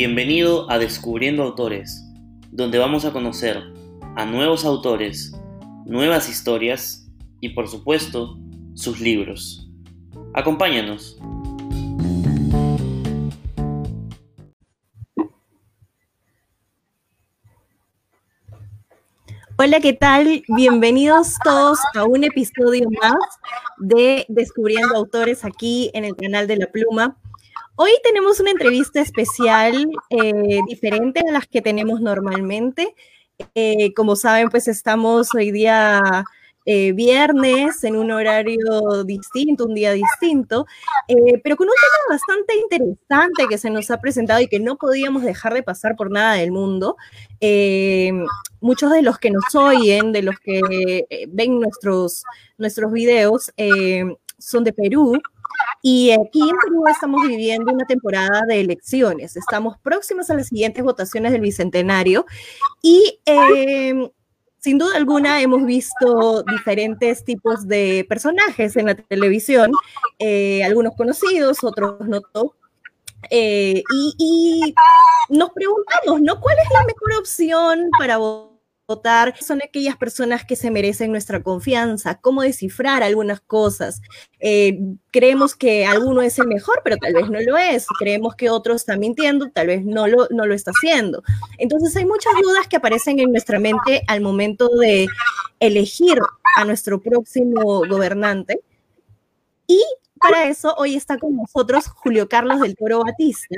Bienvenido a Descubriendo Autores, donde vamos a conocer a nuevos autores, nuevas historias y por supuesto sus libros. Acompáñanos. Hola, ¿qué tal? Bienvenidos todos a un episodio más de Descubriendo Autores aquí en el canal de La Pluma. Hoy tenemos una entrevista especial eh, diferente a las que tenemos normalmente. Eh, como saben, pues estamos hoy día eh, viernes en un horario distinto, un día distinto, pero con un tema bastante interesante que se nos ha presentado y que no podíamos dejar de pasar por nada del mundo. muchos de los que nos oyen, de los que ven nuestros, nuestros videos, son de Perú. Y aquí en Perú estamos viviendo una temporada de elecciones. Estamos próximos a las siguientes votaciones del Bicentenario y em, sin duda alguna hemos visto diferentes tipos de personajes en la televisión, eh, algunos conocidos, otros no. Eh, y, nos preguntamos, ¿no? ¿Cuál es la mejor opción para votar? Votar son aquellas personas que se merecen nuestra confianza, cómo descifrar algunas cosas. Eh, creemos que alguno es el mejor, pero tal vez no lo es. Creemos que otro está mintiendo, tal vez no lo, no lo está haciendo. Entonces hay muchas dudas que aparecen en nuestra mente al momento de elegir a nuestro próximo gobernante. Y para eso hoy está con nosotros Julio Carlos del Toro Batista,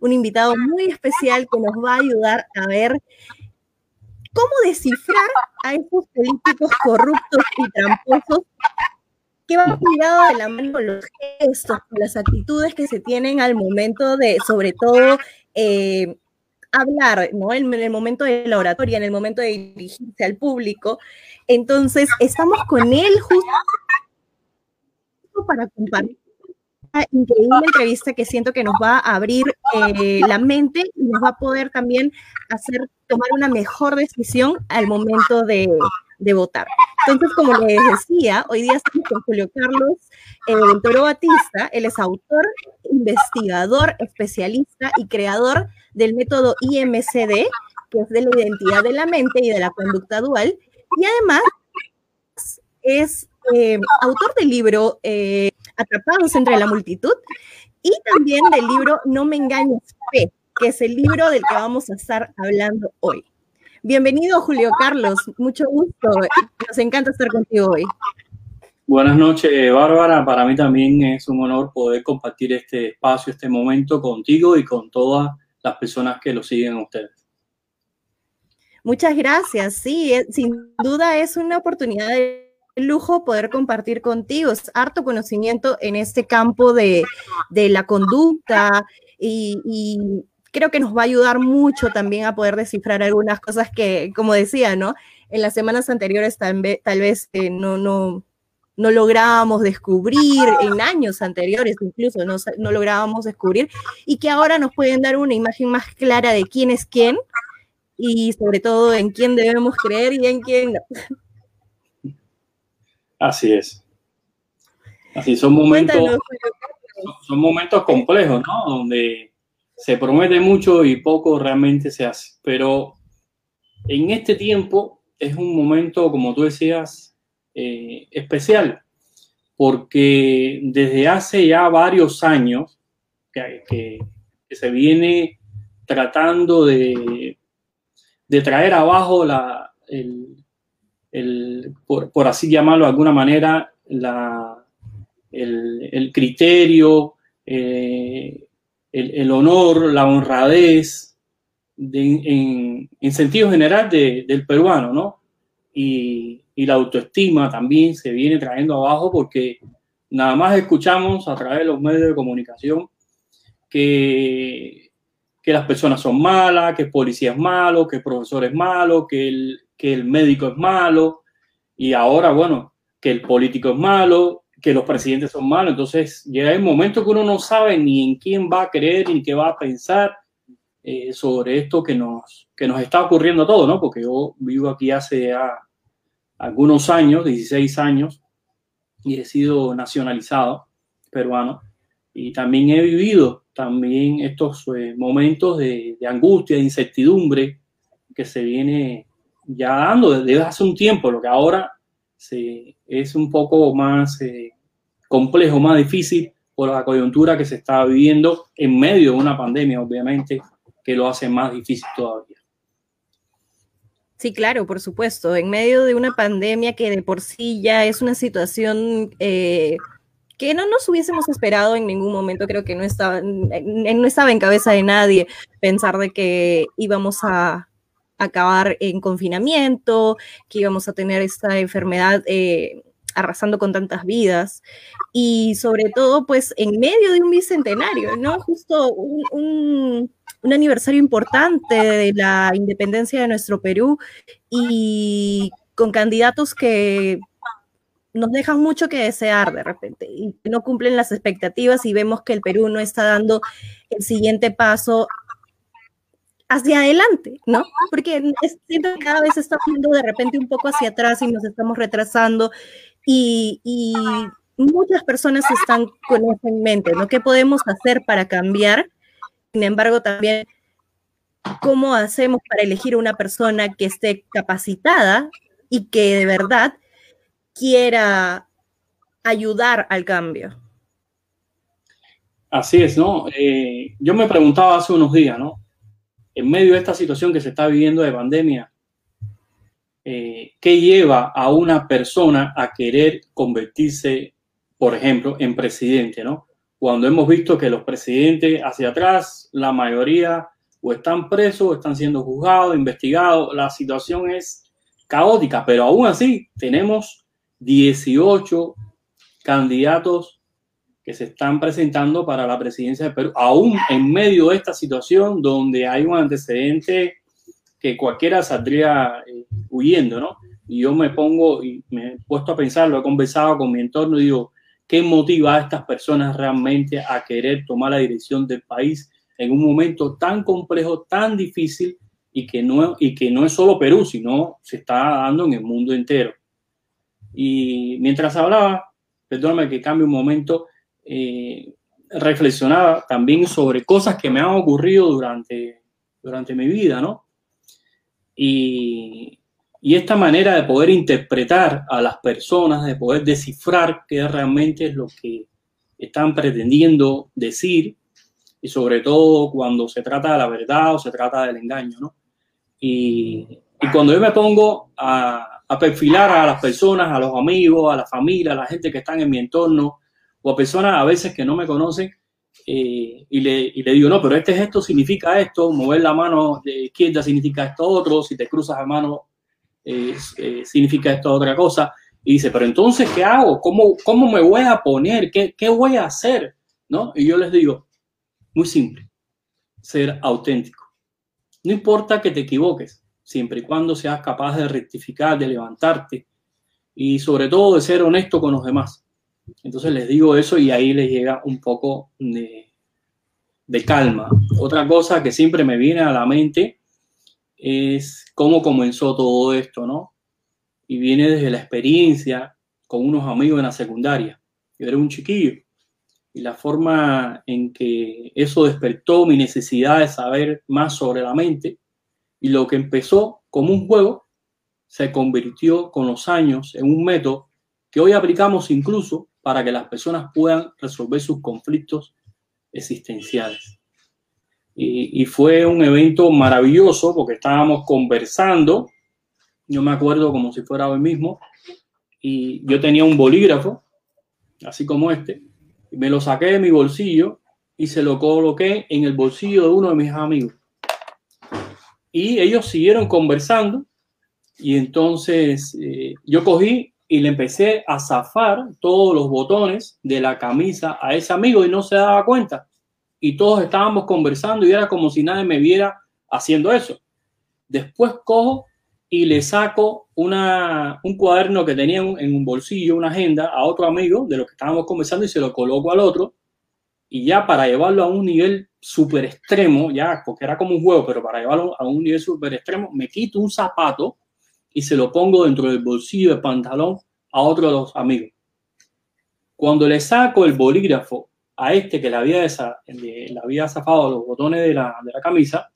un invitado muy especial que nos va a ayudar a ver cómo descifrar a esos políticos corruptos y tramposos que van ligado de la mano con los gestos, con las actitudes que se tienen al momento de, sobre todo, eh, hablar, ¿no? En, el momento de la oratoria, en el momento de dirigirse al público. Entonces, estamos con él justo para compartir increíble entrevista que siento que nos va a abrir eh, la mente y nos va a poder también hacer tomar una mejor decisión al momento de, de votar. Entonces, como les decía, hoy día estamos con Julio Carlos eh, del Toro Batista. Él es autor, investigador, especialista y creador del método IMCD, que es de la identidad de la mente y de la conducta dual. Y además es eh, autor del libro eh, Atrapados entre la multitud y también del libro No me engañes, Fe, que es el libro del que vamos a estar hablando hoy. Bienvenido, Julio Carlos. Mucho gusto. Nos encanta estar contigo hoy. Buenas noches, Bárbara. Para mí también es un honor poder compartir este espacio, este momento contigo y con todas las personas que lo siguen a ustedes. Muchas gracias. Sí, sin duda es una oportunidad de lujo poder compartir contigo. Es harto conocimiento en este campo de, la conducta y, creo que nos va a ayudar mucho también a poder descifrar algunas cosas que, como decía, ¿no? En las semanas anteriores tal vez, tal vez eh, no, no, no lográbamos descubrir, en años anteriores incluso no, no lográbamos descubrir, y que ahora nos pueden dar una imagen más clara de quién es quién y sobre todo en quién debemos creer y en quién no. Así es. Así son momentos, son, momentos complejos, ¿no? Donde se promete mucho y poco realmente se hace. Pero en este tiempo es un momento, como tú decías, eh, especial, porque desde hace ya varios años que, se viene tratando de, de traer abajo la, el, el, por, así llamarlo de alguna manera, la, el, criterio, eh, el, honor, la honradez en, sentido general del peruano, ¿no? Y, la autoestima también se viene trayendo abajo porque nada más escuchamos a través de los medios de comunicación que, que las personas son malas, que el policía es malo, que el profesor es malo, que el, que el médico es malo y ahora, bueno, que el político es malo, que los presidentes son malos. Entonces llega el momento que uno no sabe ni en quién va a creer ni qué va a pensar eh, sobre esto que nos, que nos está ocurriendo a todos, ¿no? Porque yo vivo aquí hace algunos años, 16 años, y he sido nacionalizado peruano. y también he vivido también estos eh, momentos de, angustia, de incertidumbre que se viene ya dando desde hace un tiempo, lo que ahora se, es un poco más eh, complejo, más difícil por la coyuntura que se está viviendo en medio de una pandemia, obviamente, que lo hace más difícil todavía. Sí, claro, por supuesto. En medio de una pandemia que de por sí ya es una situación eh, que no nos hubiésemos esperado en ningún momento, creo que no estaba, no estaba en cabeza de nadie pensar de que íbamos a acabar en confinamiento, que íbamos a tener esta enfermedad eh, arrasando con tantas vidas y sobre todo pues en medio de un bicentenario, ¿no? Justo un, un aniversario importante de la independencia de nuestro Perú y con candidatos que nos dejan mucho que desear de repente y no cumplen las expectativas y vemos que el Perú no está dando el siguiente paso hacia adelante, ¿no? Porque siento que cada vez estamos yendo de repente un poco hacia atrás y nos estamos retrasando y, y muchas personas están con eso en mente, ¿no? ¿Qué podemos hacer para cambiar? Sin embargo, también cómo hacemos para elegir una persona que esté capacitada y que de verdad quiera ayudar al cambio. Así es, ¿no? Eh, yo me preguntaba hace unos días, ¿no? En medio de esta situación que se está viviendo de pandemia, eh, ¿qué lleva a una persona a querer convertirse, por ejemplo, en presidente, ¿no? Cuando hemos visto que los presidentes hacia atrás, la mayoría o están presos, o están siendo juzgados, investigados, la situación es caótica, pero aún así tenemos 18 candidatos que se están presentando para la presidencia de Perú, aún en medio de esta situación donde hay un antecedente que cualquiera saldría eh, huyendo, ¿no? Y yo me pongo y me he puesto a pensar, lo he conversado con mi entorno y digo, ¿qué motiva a estas personas realmente a querer tomar la dirección del país en un momento tan complejo, tan difícil y que no, y que no es solo Perú, sino se está dando en el mundo entero? Y mientras hablaba, perdóname que cambie un momento, eh, reflexionaba también sobre cosas que me han ocurrido durante, durante mi vida, ¿no? Y, y esta manera de poder interpretar a las personas, de poder descifrar qué realmente es lo que están pretendiendo decir, y sobre todo cuando se trata de la verdad o se trata del engaño, ¿no? Y, y cuando yo me pongo a, a perfilar a las personas, a los amigos, a la familia, a la gente que están en mi entorno, o a personas a veces que no me conocen, eh, y, le, y, le, digo, no, pero este gesto significa esto, mover la mano de izquierda significa esto otro, si te cruzas la mano eh, eh, significa esto otra cosa. Y dice, pero entonces, ¿qué hago? ¿Cómo, cómo me voy a poner? ¿Qué, ¿Qué voy a hacer? ¿No? Y yo les digo, muy simple, ser auténtico. No importa que te equivoques, siempre y cuando seas capaz de rectificar, de levantarte y sobre todo de ser honesto con los demás. Entonces les digo eso y ahí les llega un poco de, calma. Otra cosa que siempre me viene a la mente es cómo comenzó todo esto, ¿no? Y viene desde la experiencia con unos amigos en la secundaria. Yo era un chiquillo y la forma en que eso despertó mi necesidad de saber más sobre la mente y lo que empezó como un juego se convirtió con los años en un método que hoy aplicamos incluso para que las personas puedan resolver sus conflictos existenciales. Y, fue un evento maravilloso porque estábamos conversando, yo me acuerdo como si fuera hoy mismo, y yo tenía un bolígrafo, así como este, y me lo saqué de mi bolsillo y se lo coloqué en el bolsillo de uno de mis amigos. Y ellos siguieron conversando y entonces eh, yo cogí y le empecé a zafar todos los botones de la camisa a ese amigo y no se daba cuenta. Y todos estábamos conversando y era como si nadie me viera haciendo eso. Después cojo y le saco una, un cuaderno que tenía en un bolsillo, una agenda, a otro amigo de lo que estábamos conversando y se lo coloco al otro. Y ya para llevarlo a un nivel súper extremo, ya, porque era como un juego, pero para llevarlo a un nivel súper extremo, me quito un zapato y se lo pongo dentro del bolsillo del pantalón a otro de los amigos. Cuando le saco el bolígrafo a este que le había, le había zafado los botones de la, de la camisa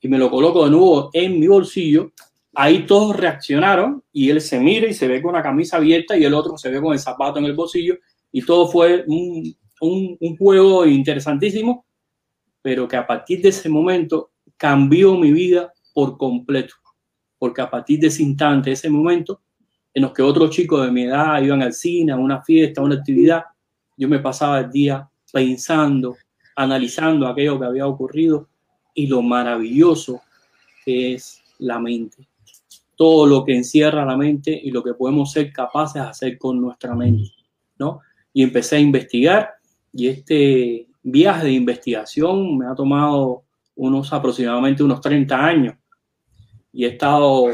y me lo coloco de nuevo en mi bolsillo, ahí todos reaccionaron y él se mira y se ve con la camisa abierta y el otro se ve con el zapato en el bolsillo y todo fue un, un juego interesantísimo, pero que a partir de ese momento cambió mi vida por completo, porque a partir de ese instante, ese momento, en los que otros chicos de mi edad iban al cine, a una fiesta, a una actividad, yo me pasaba el día pensando, analizando aquello que había ocurrido y lo maravilloso que es la mente. Todo lo que encierra la mente y lo que podemos ser capaces de hacer con nuestra mente, ¿no? Y empecé a investigar y este viaje de investigación me ha tomado unos aproximadamente unos 30 años y he estado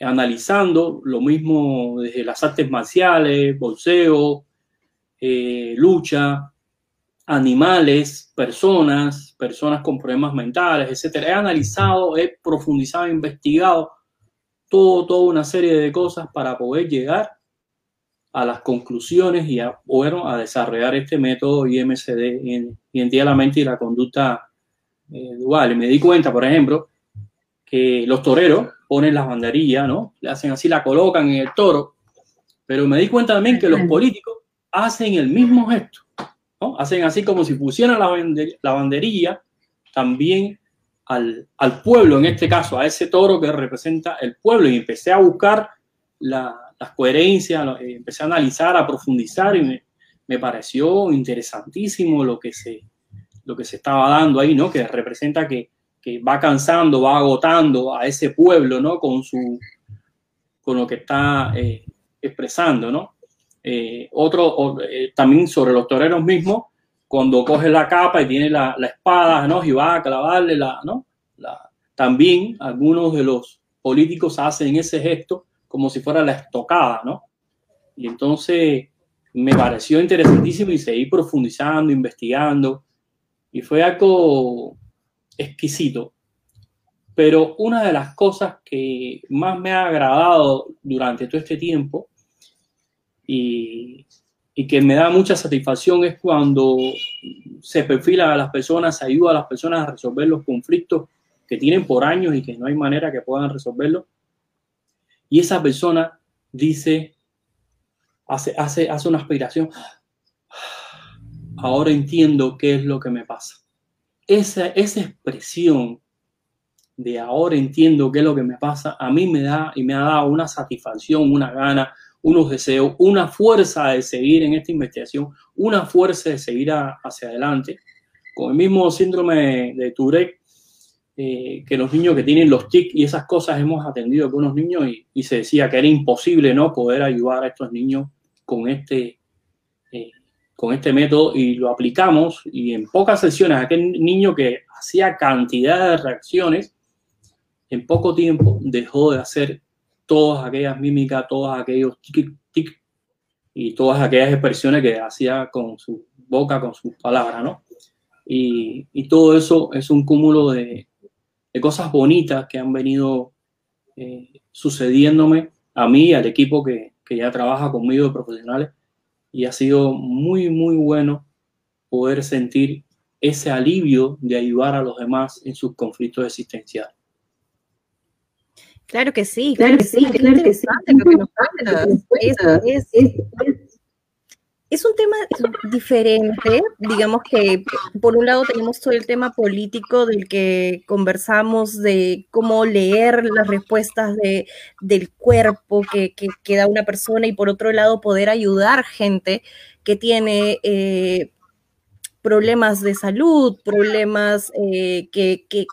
analizando lo mismo desde las artes marciales, bolseo, eh, lucha, animales, personas, personas con problemas mentales, etcétera. He analizado, he profundizado, he investigado todo, toda una serie de cosas para poder llegar a las conclusiones y a, bueno, a desarrollar este método IMCD, identidad de la mente y la conducta eh, dual. Y me di cuenta, por ejemplo, que los toreros ponen las banderillas, ¿no? Le hacen así, la colocan en el toro, pero me di cuenta también que los políticos hacen el mismo gesto Hacen así como si pusieran la, banderilla también al, pueblo, en este caso, a ese toro que representa el pueblo. Y empecé a buscar las coherencias, eh, empecé a analizar, a profundizar y me, pareció interesantísimo lo que, se, lo que se estaba dando ahí, ¿no? Que representa que, va cansando, va agotando a ese pueblo, ¿no? Con, su, con lo que está eh, expresando, ¿no? Eh, otro, eh, también sobre los toreros mismos, cuando coge la capa y tiene la, espada, ¿no? Y va a clavarle la, ¿no? también algunos de los políticos hacen ese gesto como si fuera la estocada, ¿no? Y entonces me pareció interesantísimo y seguí profundizando, investigando, y fue algo exquisito. Pero una de las cosas que más me ha agradado durante todo este tiempo y, que me da mucha satisfacción es cuando se perfila a las personas, se ayuda a las personas a resolver los conflictos que tienen por años y que no hay manera que puedan resolverlo. Y esa persona dice, hace, hace, hace una aspiración, ahora entiendo qué es lo que me pasa. Esa, esa expresión de ahora entiendo qué es lo que me pasa, a mí me da y me ha dado una satisfacción, una gana, unos deseos, una fuerza de seguir en esta investigación, una fuerza de seguir hacia adelante. Con el mismo síndrome de Tourette, eh, que los niños que tienen los TIC y esas cosas hemos atendido con unos niños y, se decía que era imposible no poder ayudar a estos niños con este, eh, con este método y lo aplicamos y en pocas sesiones aquel niño que hacía cantidad de reacciones en poco tiempo dejó de hacer todas aquellas mímicas, todos aquellos tic, tic, y todas aquellas expresiones que hacía con su boca, con sus palabras, ¿no? Y, y todo eso es un cúmulo de, de cosas bonitas que han venido eh, sucediéndome a mí, al equipo que, que ya trabaja conmigo de profesionales, y ha sido muy, muy bueno poder sentir ese alivio de ayudar a los demás en sus conflictos existenciales. Claro que sí, claro, que sí, claro que sí. Es, un tema diferente, digamos que por un lado tenemos todo el tema político del que conversamos de cómo leer las respuestas de, del cuerpo que, da una persona y por otro lado poder ayudar gente que tiene eh, problemas de salud, problemas eh, que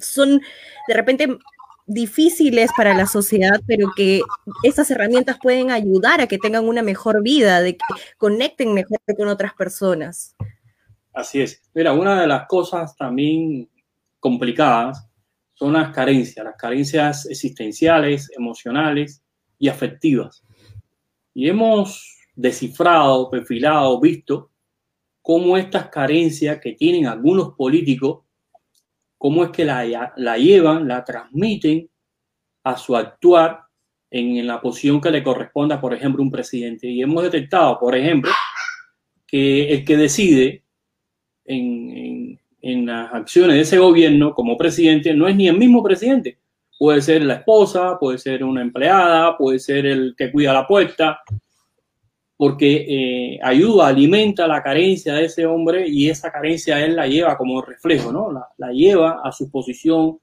son de repente difíciles para la sociedad, pero que esas herramientas pueden ayudar a que tengan una mejor vida, de que conecten mejor con otras personas. Así es. Mira, una de las cosas también complicadas son las carencias, las carencias existenciales, emocionales y afectivas. Y hemos descifrado, perfilado, visto cómo estas carencias que tienen algunos políticos cómo es que la, llevan, la transmiten a su actuar en, la posición que le corresponda, por ejemplo, un presidente. Y hemos detectado, por ejemplo, que el que decide en, las acciones de ese gobierno como presidente no es ni el mismo presidente. Puede ser la esposa, puede ser una empleada, puede ser el que cuida la puerta, porque eh, ayuda, alimenta la carencia de ese hombre y esa carencia él la lleva como reflejo, ¿no? La, la, lleva a su posición,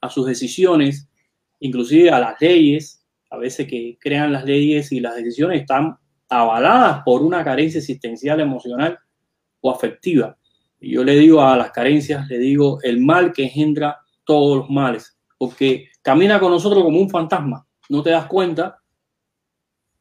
a sus decisiones, inclusive a las leyes, a veces que crean las leyes y las decisiones están avaladas por una carencia existencial, emocional o afectiva. Y yo le digo a las carencias, le digo el mal que engendra todos los males, porque camina con nosotros como un fantasma, no te das cuenta,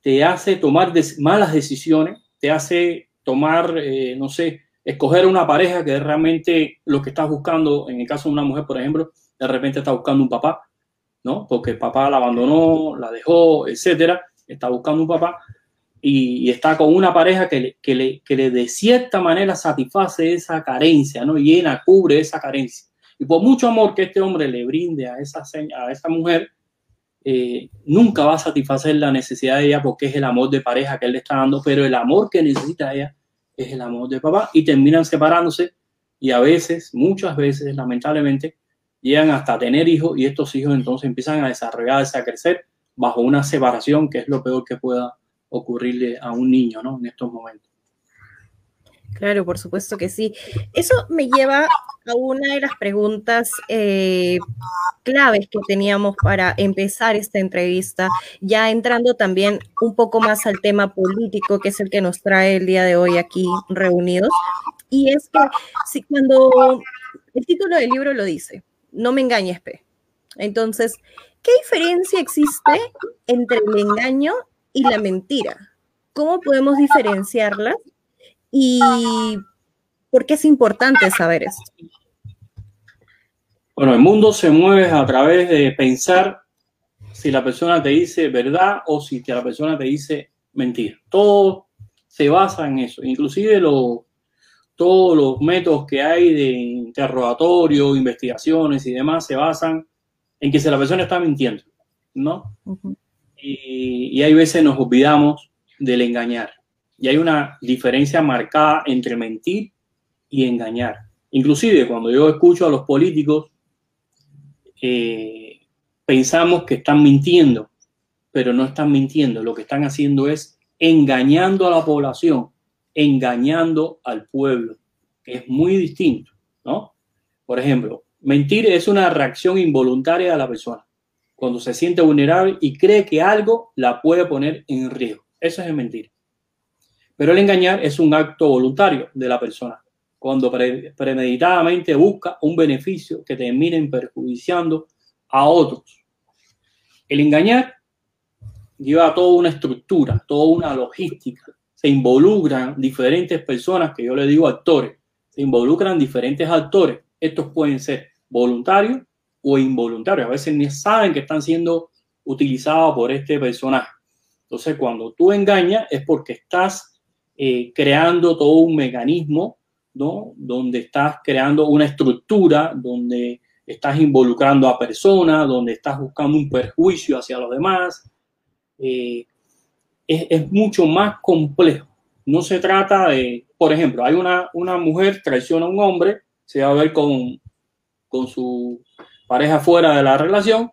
te hace tomar malas decisiones, te hace tomar, eh, no sé, escoger una pareja que realmente lo que estás buscando, en el caso de una mujer, por ejemplo, de repente está buscando un papá, ¿no? Porque el papá la abandonó, la dejó, etcétera, está buscando un papá y, está con una pareja que le, que, le, que le de cierta manera satisface esa carencia, ¿no? Llena, cubre esa carencia. Y por mucho amor que este hombre le brinde a esa, a esa mujer, eh, nunca va a satisfacer la necesidad de ella porque es el amor de pareja que él le está dando, pero el amor que necesita ella es el amor de papá y terminan separándose y a veces, muchas veces, lamentablemente, llegan hasta tener hijos y estos hijos entonces empiezan a desarrollarse, a crecer bajo una separación que es lo peor que pueda ocurrirle a un niño, ¿no? En estos momentos. Claro, por supuesto que sí. Eso me lleva a una de las preguntas eh, claves que teníamos para empezar esta entrevista, ya entrando también un poco más al tema político, que es el que nos trae el día de hoy aquí reunidos. Y es que si cuando el título del libro lo dice, no me engañes, P. Entonces, ¿qué diferencia existe entre el engaño y la mentira. ¿Cómo podemos diferenciarlas? ¿Y por qué es importante saber esto? Bueno, el mundo se mueve a través de pensar si la persona te dice verdad o si la persona te dice mentira. Todo se basa en eso. Inclusive todos los métodos que hay de interrogatorio, investigaciones y demás se basan en que si la persona está mintiendo, ¿no? y, hay veces nos olvidamos del engañar. Y hay una diferencia marcada entre mentir y engañar. Inclusive cuando yo escucho a los políticos, eh, pensamos que están mintiendo, pero no están mintiendo. Lo que están haciendo es engañando a la población, engañando al pueblo, es muy distinto, ¿no? Por ejemplo, mentir es una reacción involuntaria de la persona cuando se siente vulnerable y cree que algo la puede poner en riesgo. Eso es mentira. Pero el engañar es un acto voluntario de la persona, cuando premeditadamente busca un beneficio que termine perjudiciando a otros. El engañar lleva toda una estructura, toda una logística. Se involucran diferentes personas, que yo le digo actores, se involucran diferentes actores. Estos pueden ser voluntarios o involuntarios. A veces ni saben que están siendo utilizados por este personaje. Entonces, cuando tú engañas es porque estás eh, creando todo un mecanismo, ¿no? Donde estás creando una estructura, donde estás involucrando a personas, donde estás buscando un perjuicio hacia los demás. Eh, es, es, mucho más complejo. No se trata de, por ejemplo, hay una, una mujer traiciona a un hombre, se va a ver con, con su pareja fuera de la relación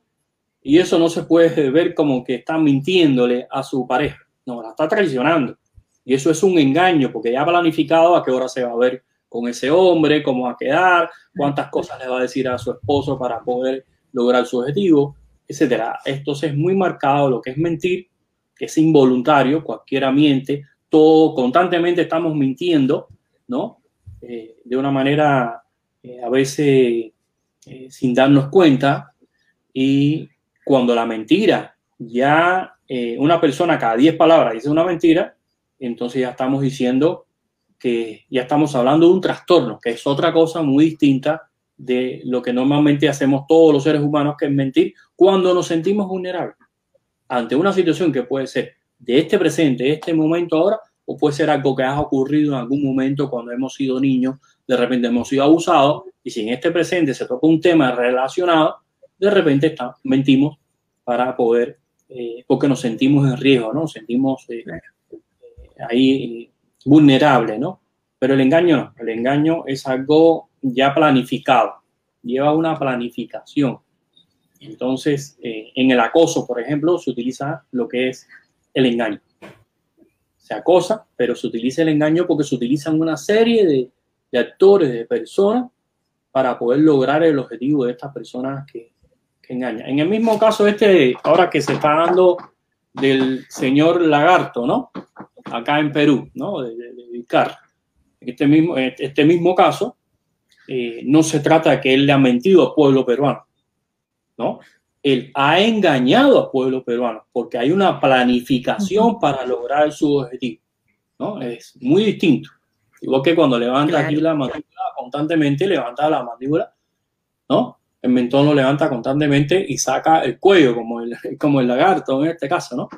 y eso no se puede ver como que está mintiéndole a su pareja, no, la está traicionando. Y eso es un engaño porque ya ha planificado a qué hora se va a ver con ese hombre, cómo va a quedar, cuántas cosas le va a decir a su esposo para poder lograr su objetivo, etcétera. Esto es muy marcado lo que es mentir, que es involuntario, cualquiera miente, todo constantemente estamos mintiendo, ¿no? Eh, de una manera eh, a veces eh, sin darnos cuenta y cuando la mentira ya una persona cada 10 palabras dice una mentira, entonces ya estamos diciendo que ya estamos hablando de un trastorno, que es otra cosa muy distinta de lo que normalmente hacemos todos los seres humanos, que es mentir cuando nos sentimos vulnerables ante una situación que puede ser de este presente, de este momento ahora, o puede ser algo que ha ocurrido en algún momento cuando hemos sido niños, de repente hemos sido abusados y si en este presente se toca un tema relacionado, de repente está, mentimos para poder, eh, porque nos sentimos en riesgo, ¿no? Sentimos eh, ahí vulnerable, ¿no? Pero el engaño no, el engaño es algo ya planificado, lleva una planificación. Entonces, eh, en el acoso, por ejemplo, se utiliza lo que es el engaño. Se acosa, pero se utiliza el engaño porque se utilizan una serie de, actores, de personas, para poder lograr el objetivo de estas personas que, que engañan. En el mismo caso este, ahora que se está dando del señor Lagarto, ¿no? Acá en Perú, ¿no? De, de, Este mismo, este mismo caso, eh, no se trata de que él le ha mentido al pueblo peruano, ¿no? Él ha engañado al pueblo peruano porque hay una planificación para lograr su objetivo, ¿no? Es muy distinto. Igual que cuando levanta aquí la mandíbula, constantemente levanta la mandíbula, ¿no? El mentón lo levanta constantemente y saca el cuello, como el, como el lagarto en este caso, ¿no?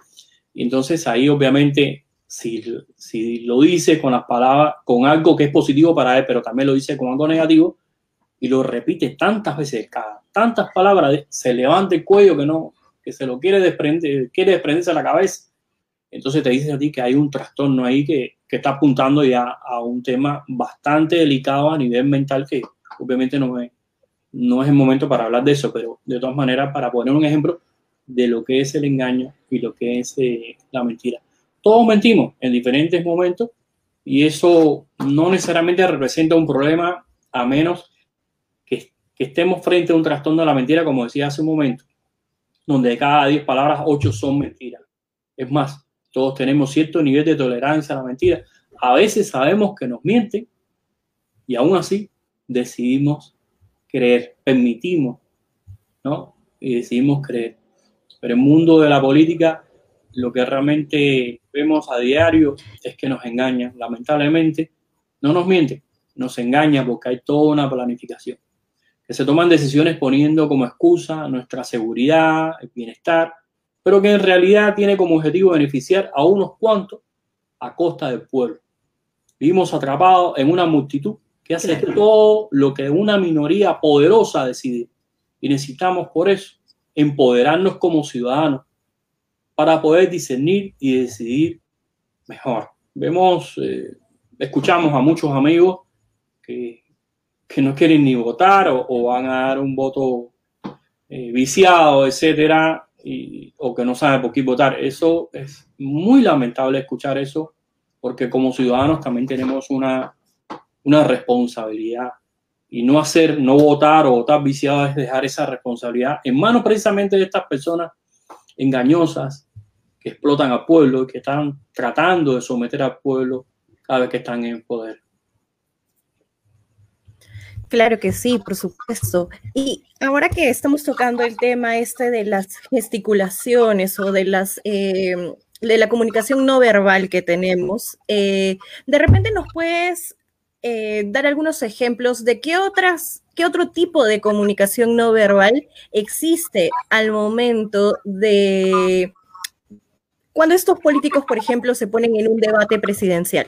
Y entonces ahí obviamente, si, si lo dice con las palabras, con algo que es positivo para él, pero también lo dice con algo negativo, y lo repite tantas veces, cada tantas palabras, se levanta el cuello que no, que se lo quiere desprender, quiere desprenderse de la cabeza. Entonces te dice a ti que hay un trastorno ahí que, que está apuntando ya a un tema bastante delicado a nivel mental que obviamente no es, no es el momento para hablar de eso, pero de todas maneras para poner un ejemplo de lo que es el engaño y lo que es eh, la mentira. Todos mentimos en diferentes momentos y eso no necesariamente representa un problema a menos que, estemos frente a un trastorno de la mentira, como decía hace un momento, donde de cada 10 palabras, 8 son mentiras. Es más, todos tenemos cierto nivel de tolerancia a la mentira. A veces sabemos que nos mienten y aún así decidimos creer, permitimos, ¿no? Y decidimos creer. Pero el mundo de la política, lo que realmente vemos a diario es que nos engañan. Lamentablemente, no nos mienten, nos engañan porque hay toda una planificación. Que se toman decisiones poniendo como excusa nuestra seguridad, el bienestar, pero que en realidad tiene como objetivo beneficiar a unos cuantos a costa del pueblo. Vivimos atrapados en una multitud que hace todo lo que una minoría poderosa decide. Y necesitamos por eso empoderarnos como ciudadanos para poder discernir y decidir mejor. Vemos, eh, escuchamos a muchos amigos que, que, no quieren ni votar o, van a dar un voto eh, viciado, etcétera, o que no sabe por qué votar. Eso es muy lamentable escuchar eso, porque como ciudadanos también tenemos una, una responsabilidad. Y no hacer, no votar o votar viciado es dejar esa responsabilidad en manos precisamente de estas personas engañosas que explotan al pueblo y que están tratando de someter al pueblo cada vez que están en poder. Claro que sí, por supuesto. Y ahora que estamos tocando el tema este de las gesticulaciones o de las em, de la comunicación no verbal que tenemos, eh, de repente nos puedes eh, dar algunos ejemplos de qué otras, qué otro tipo de comunicación no verbal existe al momento de cuando estos políticos, por ejemplo, se ponen en un debate presidencial.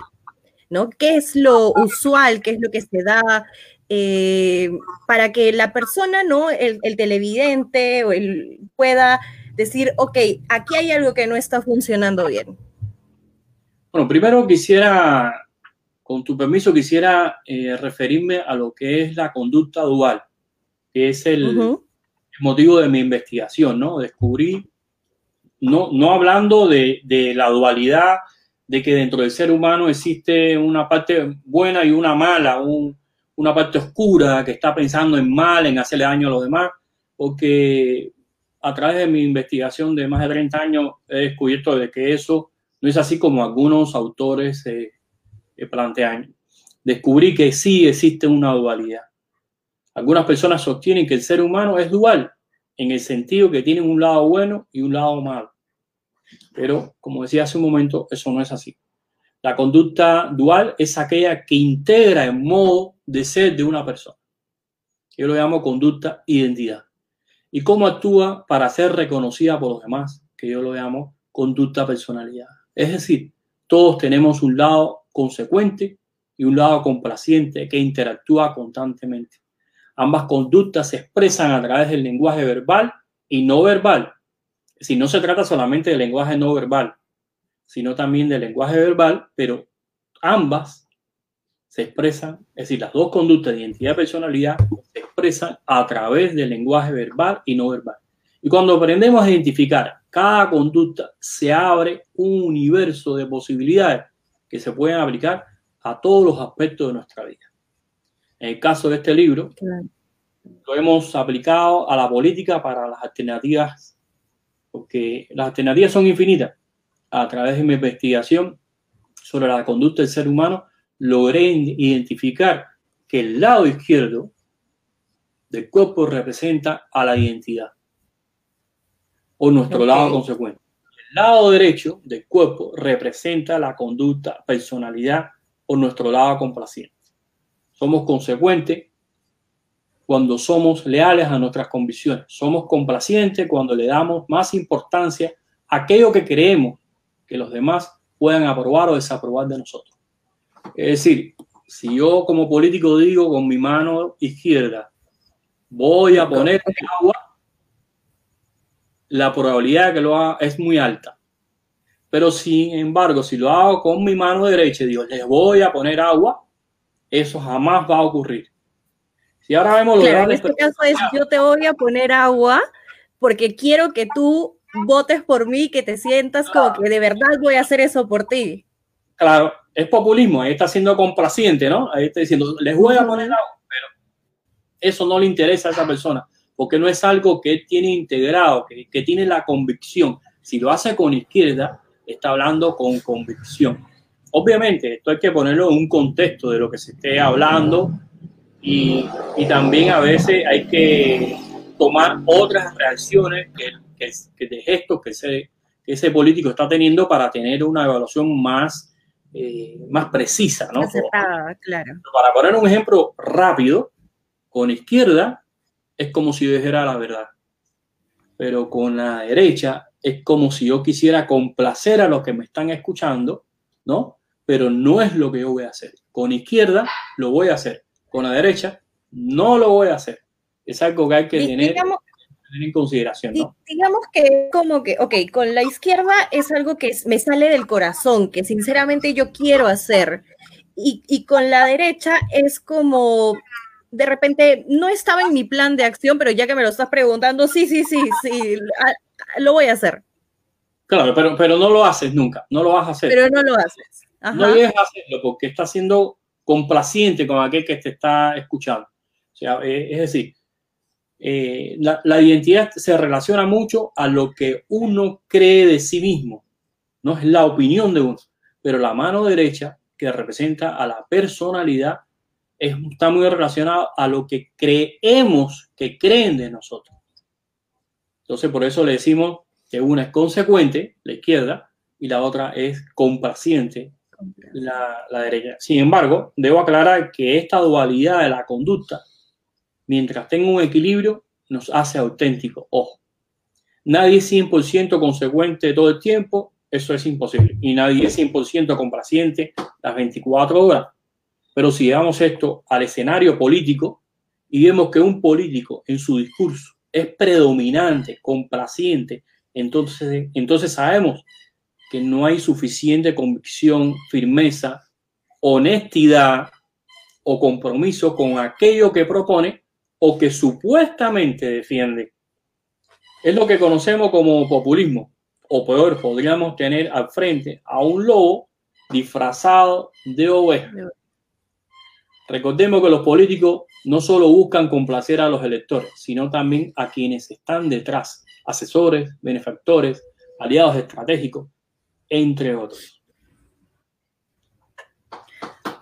¿no? ¿Qué es lo usual? ¿Qué es lo que se da? Eh, para que la persona, ¿no? El, televidente o el, pueda decir, ok, aquí hay algo que no está funcionando bien. Bueno, primero quisiera, con tu permiso, quisiera eh, referirme a lo que es la conducta dual, que es el, motivo de mi investigación, ¿no? Descubrí, no, no hablando de, de la dualidad, de que dentro del ser humano existe una parte buena y una mala, un, una parte oscura que está pensando en mal, en hacerle daño a los demás, porque a través de mi investigación de más de 30 años he descubierto de que eso no es así como algunos autores eh, plantean. Descubrí que sí existe una dualidad. Algunas personas sostienen que el ser humano es dual, en el sentido que tiene un lado bueno y un lado malo. Pero, como decía hace un momento, eso no es así. La conducta dual es aquella que integra el modo de ser de una persona. Yo lo llamo conducta identidad. Y cómo actúa para ser reconocida por los demás, que yo lo llamo conducta personalidad. Es decir, todos tenemos un lado consecuente y un lado complaciente que interactúa constantemente. Ambas conductas se expresan a través del lenguaje verbal y no verbal. Si no se trata solamente del lenguaje no verbal, sino también del lenguaje verbal, pero ambas se expresan, es decir, las dos conductas de identidad y personalidad se expresan a través del lenguaje verbal y no verbal. Y cuando aprendemos a identificar cada conducta, se abre un universo de posibilidades que se pueden aplicar a todos los aspectos de nuestra vida. En el caso de este libro, lo hemos aplicado a la política para las alternativas, porque las alternativas son infinitas. A través de mi investigación sobre la conducta del ser humano, logré identificar que el lado izquierdo del cuerpo representa a la identidad o nuestro lado consecuente. Lado derecho del cuerpo representa la conducta, personalidad o nuestro lado complaciente. Somos consecuentes cuando somos leales a nuestras convicciones. Somos complacientes cuando le damos más importancia a aquello que creemos que los demás puedan aprobar o desaprobar de nosotros. Es decir, si yo como político digo con mi mano izquierda, voy a poner agua, la probabilidad de que lo haga es muy alta. Pero sin embargo, si lo hago con mi mano derecha y digo, les voy a poner agua, eso jamás va a ocurrir. Si ahora vemos claro, en este caso es yo te voy a poner agua porque quiero que tú votes por mí, que te sientas como que de verdad voy a hacer eso por ti. Claro, es populismo, ahí está siendo complaciente, ¿no? Ahí está diciendo, les voy a poner agua, pero eso no le interesa a esa persona, porque no es algo que tiene integrado, que, que tiene la convicción. Si lo hace con izquierda, está hablando con convicción. Obviamente, esto hay que ponerlo en un contexto de lo que se esté hablando, y, y, también a veces hay que tomar otras reacciones que, que, de gestos que ese, que ese político está teniendo para tener una evaluación más, eh, más precisa. ¿no? claro. Para poner un ejemplo rápido, con izquierda es como si yo dijera la verdad, pero con la derecha es como si yo quisiera complacer a los que me están escuchando, ¿no? Pero no es lo que yo voy a hacer. Con izquierda lo voy a hacer con la derecha, no lo voy a hacer. Es algo que hay que tener, en consideración. Digamos que como que, ok, con la izquierda es algo que me sale del corazón, que sinceramente yo quiero hacer. Y, y con la derecha es como, de repente, no estaba en mi plan de acción, pero ya que me lo estás preguntando, sí, sí, sí, sí, lo voy a hacer. Claro, pero, pero no lo haces nunca, no lo vas a hacer. Pero no lo haces. No llegues a hacerlo porque está haciendo complaciente con aquel que te está escuchando. O sea, eh, es decir, eh, la, la, identidad se relaciona mucho a lo que uno cree de sí mismo, no es la opinión de uno, pero la mano derecha que representa a la personalidad está muy relacionada a lo que creemos que creen de nosotros. Entonces, por eso le decimos que una es consecuente, la izquierda, y la otra es complaciente, la, derecha. Sin embargo, debo aclarar que esta dualidad de la conducta, mientras tenga un equilibrio, nos hace auténtico Ojo, nadie es 100% consecuente todo el tiempo, eso es imposible. Y nadie es 100% complaciente las 24 horas. Pero si llevamos esto al escenario político y vemos que un político en su discurso es predominante, complaciente, entonces, entonces sabemos que no hay suficiente convicción, firmeza, honestidad o compromiso con aquello que propone o que supuestamente defiende. Es lo que conocemos como populismo. O peor, podríamos tener al frente a un lobo disfrazado de oveja. Recordemos que los políticos no solo buscan complacer a los electores, sino también a quienes están detrás, asesores, benefactores, aliados estratégicos, entre otros.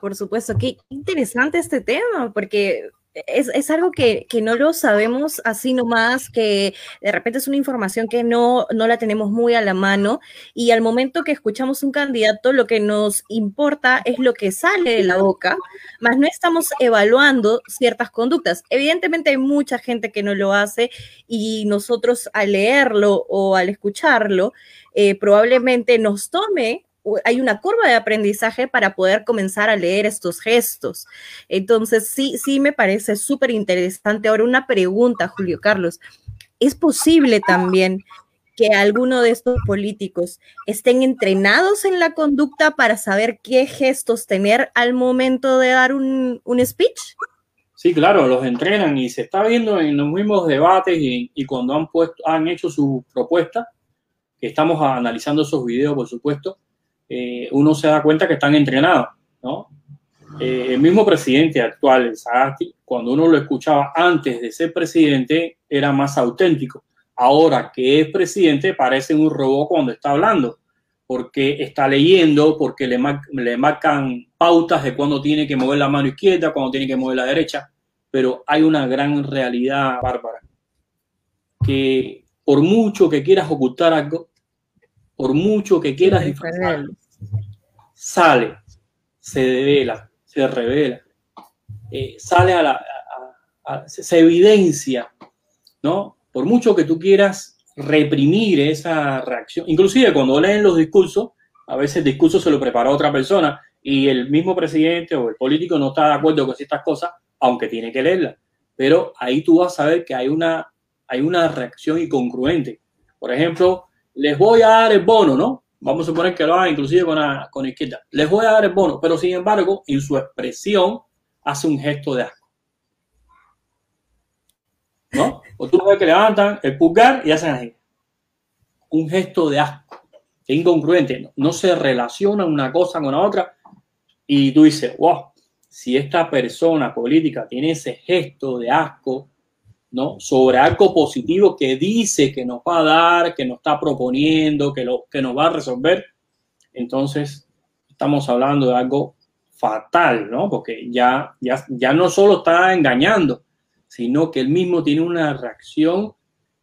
Por supuesto, qué interesante este tema, porque es, algo que, no lo sabemos así nomás, que de repente es una información que no, no la tenemos muy a la mano y al momento que escuchamos un candidato lo que nos importa es lo que sale de la boca, más no estamos evaluando ciertas conductas. Evidentemente hay mucha gente que no lo hace y nosotros al leerlo o al escucharlo eh, probablemente nos tome hay una curva de aprendizaje para poder comenzar a leer estos gestos. Entonces, sí, sí me parece súper interesante. Ahora, una pregunta, Julio Carlos. ¿Es posible también que alguno de estos políticos estén entrenados en la conducta para saber qué gestos tener al momento de dar un, speech? Sí, claro, los entrenan y se está viendo en los mismos debates y, cuando han, puesto, han hecho su propuesta, que estamos analizando esos videos, por supuesto, eh, uno se da cuenta que están entrenados, ¿no? Eh, el mismo presidente actual, Sagasti, cuando uno lo escuchaba antes de ser presidente, era más auténtico. Ahora que es presidente, parece un robot cuando está hablando, porque está leyendo, porque le, le marcan pautas de cuándo tiene que mover la mano izquierda, cuándo tiene que mover la derecha. Pero hay una gran realidad, Bárbara, que por mucho que quieras ocultar algo, por mucho que quieras disfrazar, sale, se devela, se revela, eh, sale a la, se evidencia, ¿no? Por mucho que tú quieras reprimir esa reacción, inclusive cuando leen los discursos, a veces el discurso se lo prepara otra persona y el mismo presidente o el político no está de acuerdo con estas cosas, aunque tiene que leerla. Pero ahí tú vas a ver que hay una, hay una reacción incongruente. Por ejemplo, les voy a dar el bono, ¿no? Vamos a suponer que lo haga inclusive con la, con izquierda. Les voy a dar el bono, pero sin embargo, en su expresión hace un gesto de asco. ¿No? O tú ves que levantan el pulgar y hacen así. Un gesto de asco. Es incongruente. No, se relaciona una cosa con la otra. Y tú dices, wow, si esta persona política tiene ese gesto de asco, ¿no? Sobre algo positivo que dice que nos va a dar, que nos está proponiendo, que, lo, que nos va a resolver, entonces estamos hablando de algo fatal, ¿no? Porque ya, ya, ya no solo está engañando, sino que él mismo tiene una reacción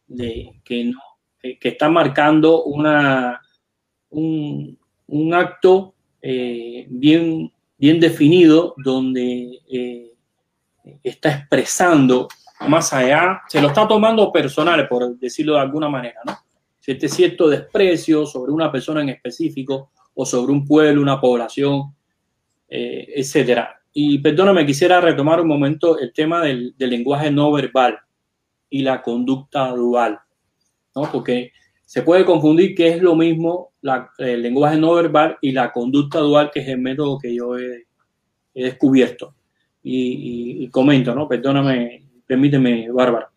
de que, no, que está marcando una, un, acto eh, bien, bien definido donde eh, está expresando más allá, se lo está tomando personal, por decirlo de alguna manera, ¿no? Este cierto desprecio sobre una persona en específico o sobre un pueblo, una población, eh, etcétera. Y perdóname, quisiera retomar un momento el tema del, lenguaje no verbal y la conducta dual, ¿no? Porque se puede confundir que es lo mismo el lenguaje no verbal y la conducta dual, que es el método que yo he, descubierto. Y, comento, ¿no? Perdóname Permíteme, Bárbara.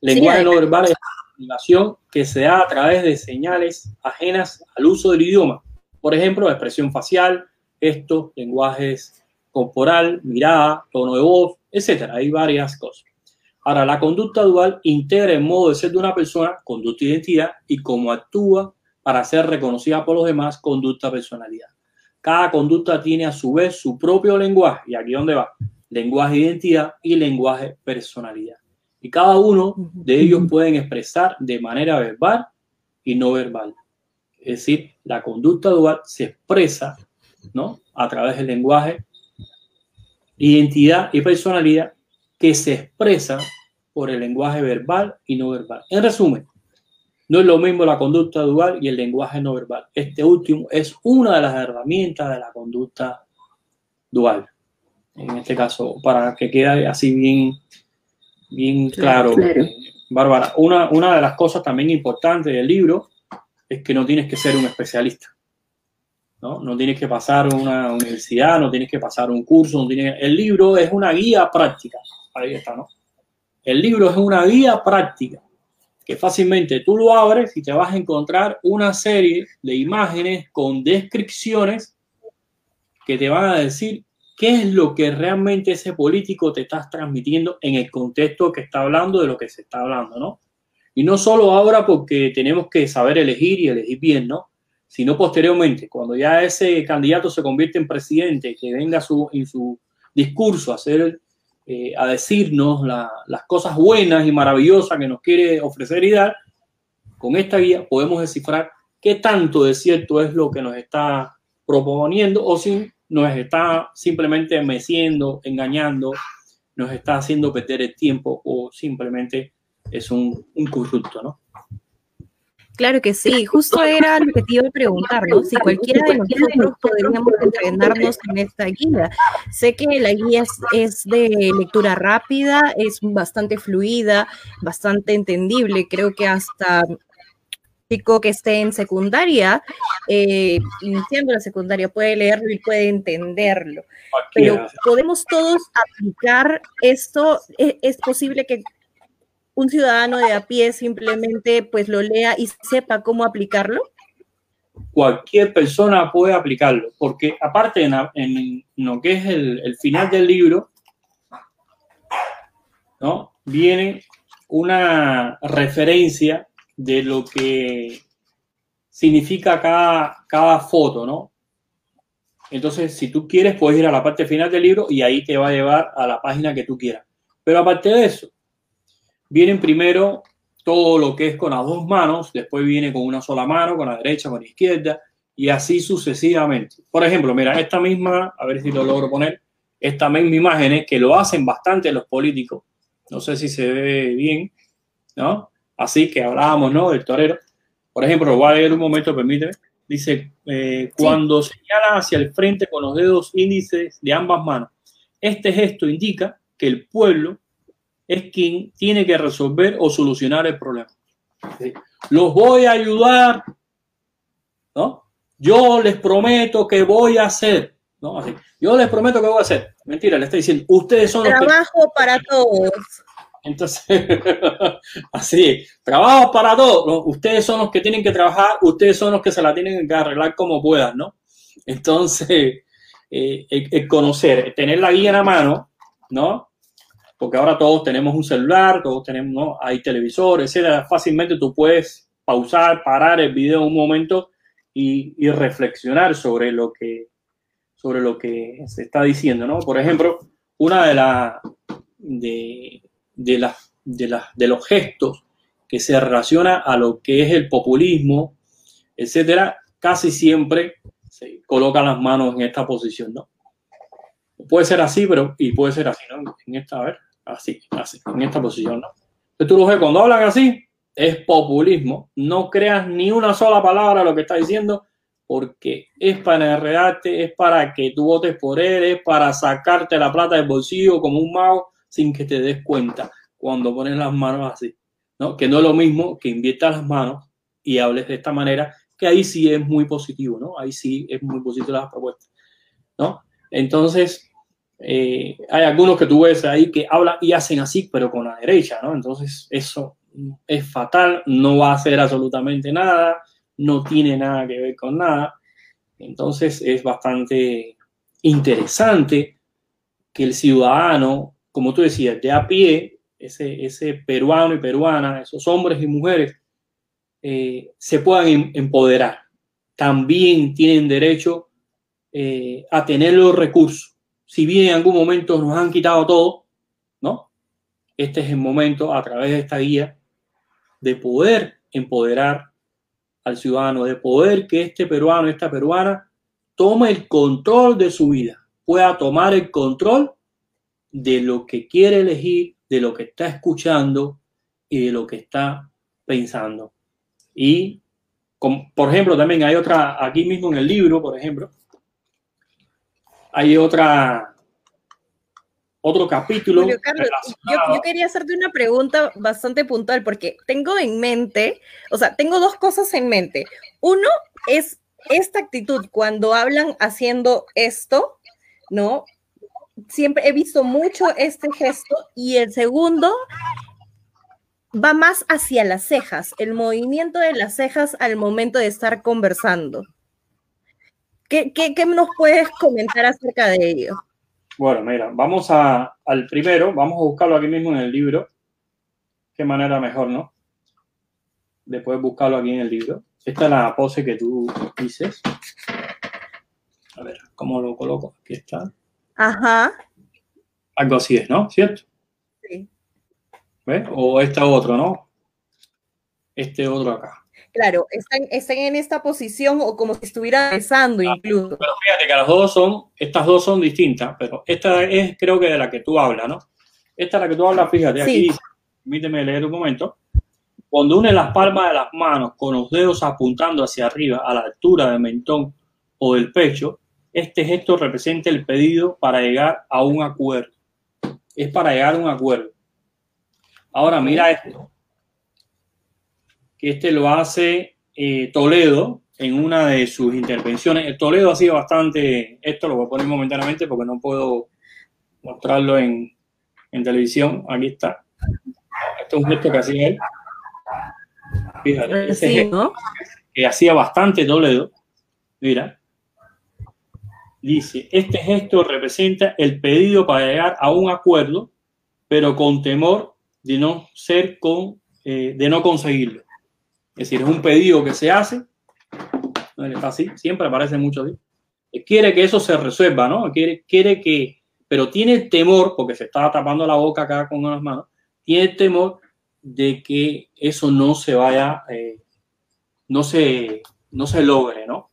Lenguaje no verbal es la comunicación que se da a través de señales ajenas al uso del idioma. Por ejemplo, expresión facial, gestos, lenguajes corporal, mirada, tono de voz, etcétera. Hay varias cosas. Ahora, la conducta dual integra el modo de ser de una persona, conducta identidad, y cómo actúa para ser reconocida por los demás, conducta personalidad. Cada conducta tiene a su vez su propio lenguaje. ¿Y aquí dónde va? Lenguaje identidad y lenguaje personalidad. Y cada uno de ellos pueden expresar de manera verbal y no verbal. Es decir, la conducta dual se expresa ¿no? a través del lenguaje, identidad y personalidad que se expresa por el lenguaje verbal y no verbal. En resumen, no es lo mismo la conducta dual y el lenguaje no verbal. Este último es una de las herramientas de la conducta dual en este caso, para que quede así bien, bien claro. Bárbara, una, una de las cosas también importantes del libro es que no tienes que ser un especialista. ¿no? no tienes que pasar una universidad, no tienes que pasar un curso, no el libro es una guía práctica. Ahí está, ¿no? El libro es una guía práctica que fácilmente tú lo abres y te vas a encontrar una serie de imágenes con descripciones que te van a decir qué es lo que realmente ese político te está transmitiendo en el contexto que está hablando de lo que se está hablando, ¿no? Y no solo ahora porque tenemos que saber elegir y elegir bien, ¿no? Sino posteriormente, cuando ya ese candidato se convierte en presidente, que venga su, en su discurso a, hacer, eh, a decirnos las cosas buenas y maravillosas que nos quiere ofrecer y dar, con esta guía podemos descifrar qué tanto de cierto es lo que nos está proponiendo o sin nos está simplemente meciendo, engañando, nos está haciendo perder el tiempo o simplemente es un, corrupto, ¿no? Claro que sí, justo era lo que te iba a preguntar, ¿no? Si cualquiera de nosotros podríamos entrenarnos en esta guía. Sé que la guía es, de lectura rápida, es bastante fluida, bastante entendible, creo que hasta chico que esté en secundaria, eh, iniciando la secundaria, puede leerlo y puede entenderlo. Pero podemos todos aplicar esto. ¿Es, ¿Es, posible que un ciudadano de a pie simplemente pues lo lea y sepa cómo aplicarlo? Cualquier persona puede aplicarlo, porque aparte en, lo que es el, el final del libro, ¿no? Viene una referencia de lo que significa cada, cada foto, ¿no? Entonces, si tú quieres, puedes ir a la parte final del libro y ahí te va a llevar a la página que tú quieras. Pero aparte de eso, vienen primero todo lo que es con las dos manos, después viene con una sola mano, con la derecha, con la izquierda, y así sucesivamente. Por ejemplo, mira, esta misma, a ver si lo logro poner, esta misma imagen que lo hacen bastante los políticos, no sé si se ve bien, ¿no? Así que hablábamos, ¿no? Del torero. Por ejemplo, voy a leer un momento, permíteme. Dice, eh, cuando señala hacia el frente con los dedos índices de ambas manos, este gesto indica que el pueblo es quien tiene que resolver o solucionar el problema. Los voy a ayudar, ¿no? Yo les prometo que voy a hacer, ¿no? Así. Yo les prometo que voy a hacer. Mentira, le está diciendo, ustedes son Trabajo los Trabajo para todos. Entonces, así, trabajo para todos. Ustedes son los que tienen que trabajar, ustedes son los que se la tienen que arreglar como puedan, ¿no? Entonces, eh, el, conocer, tener la guía en la mano, ¿no? Porque ahora todos tenemos un celular, todos tenemos, ¿no? Hay televisores, etcétera. Fácilmente tú puedes pausar, parar el video un momento y, y reflexionar sobre lo que sobre lo que se está diciendo, ¿no? Por ejemplo, una de las de, de, de, de los gestos que se relaciona a lo que es el populismo, etcétera, casi siempre se colocan las manos en esta posición, ¿no? Puede ser así, pero y puede ser así, ¿no? En esta, a ver, así, así, en esta posición, ¿no? Entonces tú lo ves cuando hablan así, es populismo. No creas ni una sola palabra lo que está diciendo, porque es para enredarte, es para que tú votes por él, es para sacarte la plata del bolsillo como un mago sin que te des cuenta cuando pones las manos así, ¿no? Que no es lo mismo que inviertas las manos y hables de esta manera, que ahí sí es muy positivo, ¿no? Ahí sí es muy positivo las propuestas, ¿no? Entonces, eh, hay algunos que tú ves ahí que hablan y hacen así, pero con la derecha, ¿no? Entonces, eso es fatal, no va a hacer absolutamente nada, no tiene nada que ver con nada. Entonces, es bastante interesante que el ciudadano como tú decías, de a pie, ese, ese peruano y peruana, esos hombres y mujeres, eh, se puedan em, empoderar. También tienen derecho eh, a tener los recursos. Si bien en algún momento nos han quitado todo, ¿no? Este es el momento, a través de esta guía, de poder empoderar al ciudadano, de poder que este peruano, esta peruana, tome el control de su vida, pueda tomar el control de lo que quiere elegir, de lo que está escuchando y de lo que está pensando. Y, por ejemplo, también hay otra, aquí mismo en el libro, por ejemplo, hay otra, otro capítulo. yo, yo, quería hacerte una pregunta bastante puntual porque tengo en mente, o sea, tengo dos cosas en mente. Uno es esta actitud cuando hablan haciendo esto, ¿no? Siempre he visto mucho este gesto y el segundo va más hacia las cejas, el movimiento de las cejas al momento de estar conversando. ¿Qué, nos puedes comentar acerca de ello? Bueno, mira, vamos a, al primero, vamos a buscarlo aquí mismo en el libro. Qué manera mejor, ¿no? Después buscarlo aquí en el libro. Esta es la pose que tú dices. A ver, ¿cómo lo coloco? Aquí está. Ajá. Algo así es, ¿no? ¿Cierto? Sí. ¿Ves? O este otro, ¿no? Este otro acá. Claro, están, están en esta posición o como si estuviera besando ah, incluso. Pero fíjate que las dos son, estas dos son distintas, pero esta es creo que de la que tú hablas, ¿no? Esta es la que tú hablas, fíjate, aquí dice, permíteme leer un momento. Cuando une las palmas de las manos con los dedos apuntando hacia arriba a la altura del mentón o del pecho, este gesto representa el pedido para llegar a un acuerdo. Es para llegar a un acuerdo. Ahora mira esto. Que este lo hace eh, Toledo en una de sus intervenciones. Toledo ha sido bastante, esto lo voy a poner momentáneamente porque no puedo mostrarlo en, en televisión. Aquí está. Esto es un gesto que hacía él. Fíjate, ese que hacía bastante Toledo. Mira. Dice, este gesto representa el pedido para llegar a un acuerdo, pero con temor de no ser con, eh, de no conseguirlo. Es decir, es un pedido que se hace, no está así, siempre aparece mucho así. Quiere que eso se resuelva, ¿no? Quiere, quiere que, pero tiene temor, porque se está tapando la boca acá con unas manos, tiene temor de que eso no se vaya, eh, no, se, no se logre, ¿no?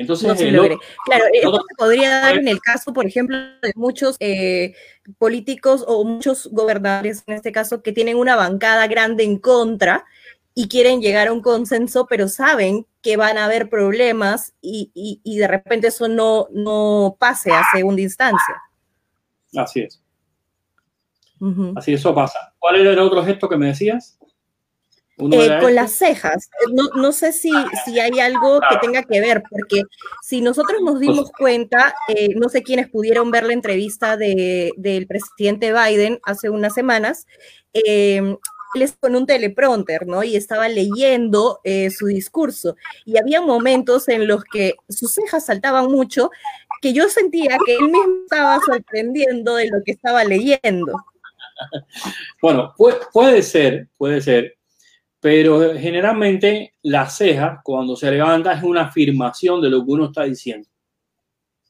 Entonces, claro, esto se podría dar en el caso, por ejemplo, de muchos eh, políticos o muchos gobernadores, en este caso, que tienen una bancada grande en contra y quieren llegar a un consenso, pero saben que van a haber problemas y, y, de repente eso no, no pase a segunda instancia. Así es. Así eso pasa. ¿Cuál era el otro gesto que me decías? Eh, con las cejas. No, no sé si, si, hay algo que tenga que ver, porque si nosotros nos dimos cuenta, eh, no sé quiénes pudieron ver la entrevista de, del presidente Biden hace unas semanas, eh, él es con un teleprompter, ¿no? Y estaba leyendo eh, su discurso. Y había momentos en los que sus cejas saltaban mucho, que yo sentía que él mismo estaba sorprendiendo de lo que estaba leyendo. Bueno, puede, ser, puede ser, pero generalmente la ceja, cuando se levanta, es una afirmación de lo que uno está diciendo.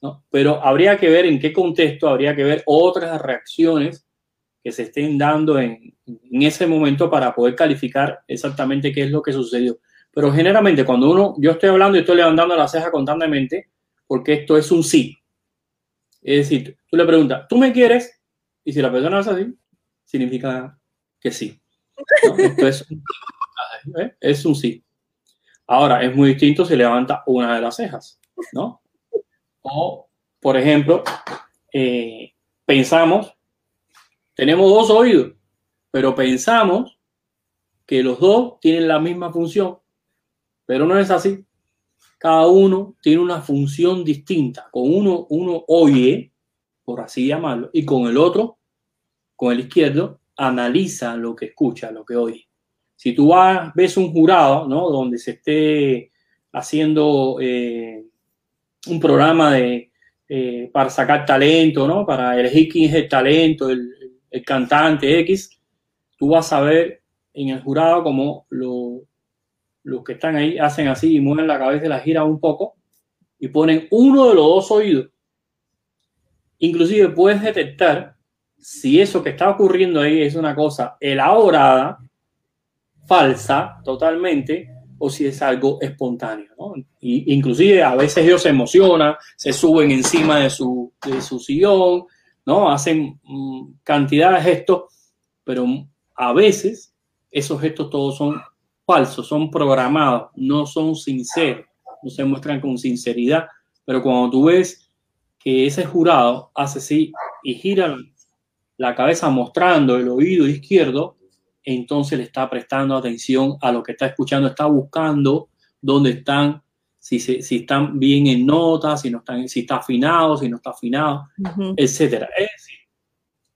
¿no? Pero habría que ver en qué contexto, habría que ver otras reacciones que se estén dando en, en ese momento para poder calificar exactamente qué es lo que sucedió. Pero generalmente cuando uno, yo estoy hablando y estoy levantando la ceja constantemente, porque esto es un sí. Es decir, tú le preguntas, ¿tú me quieres? Y si la persona es así, significa que sí. Esto es, ¿eh? es un sí. Ahora, es muy distinto si levanta una de las cejas, ¿no? O, por ejemplo, eh, pensamos tenemos dos oídos, pero pensamos que los dos tienen la misma función, pero no es así. Cada uno tiene una función distinta. Con uno, uno oye, por así llamarlo, y con el otro, con el izquierdo, analiza lo que escucha, lo que oye. Si tú vas, ves un jurado, ¿no? Donde se esté haciendo eh, un programa de, eh, para sacar talento, ¿no? Para elegir quién es el talento, el, cantante X, tú vas a ver en el jurado como los que están ahí hacen así y mueven la cabeza y la giran un poco y ponen uno de los dos oídos. Inclusive puedes detectar si eso que está ocurriendo ahí es una cosa elaborada, falsa totalmente, o si es algo espontáneo. ¿no? Y, inclusive a veces ellos se emocionan, se suben encima de su, de su sillón, ¿no? Hacen mm, cantidad de gestos, pero a veces esos gestos todos son falsos, son programados, no son sinceros, no se muestran con sinceridad, pero cuando tú ves que ese jurado hace así y gira la cabeza mostrando el oído izquierdo, entonces le está prestando atención a lo que está escuchando, está buscando dónde están si, si están bien en notas, si, no están, si está afinado, si no está afinado, etcétera. Es decir,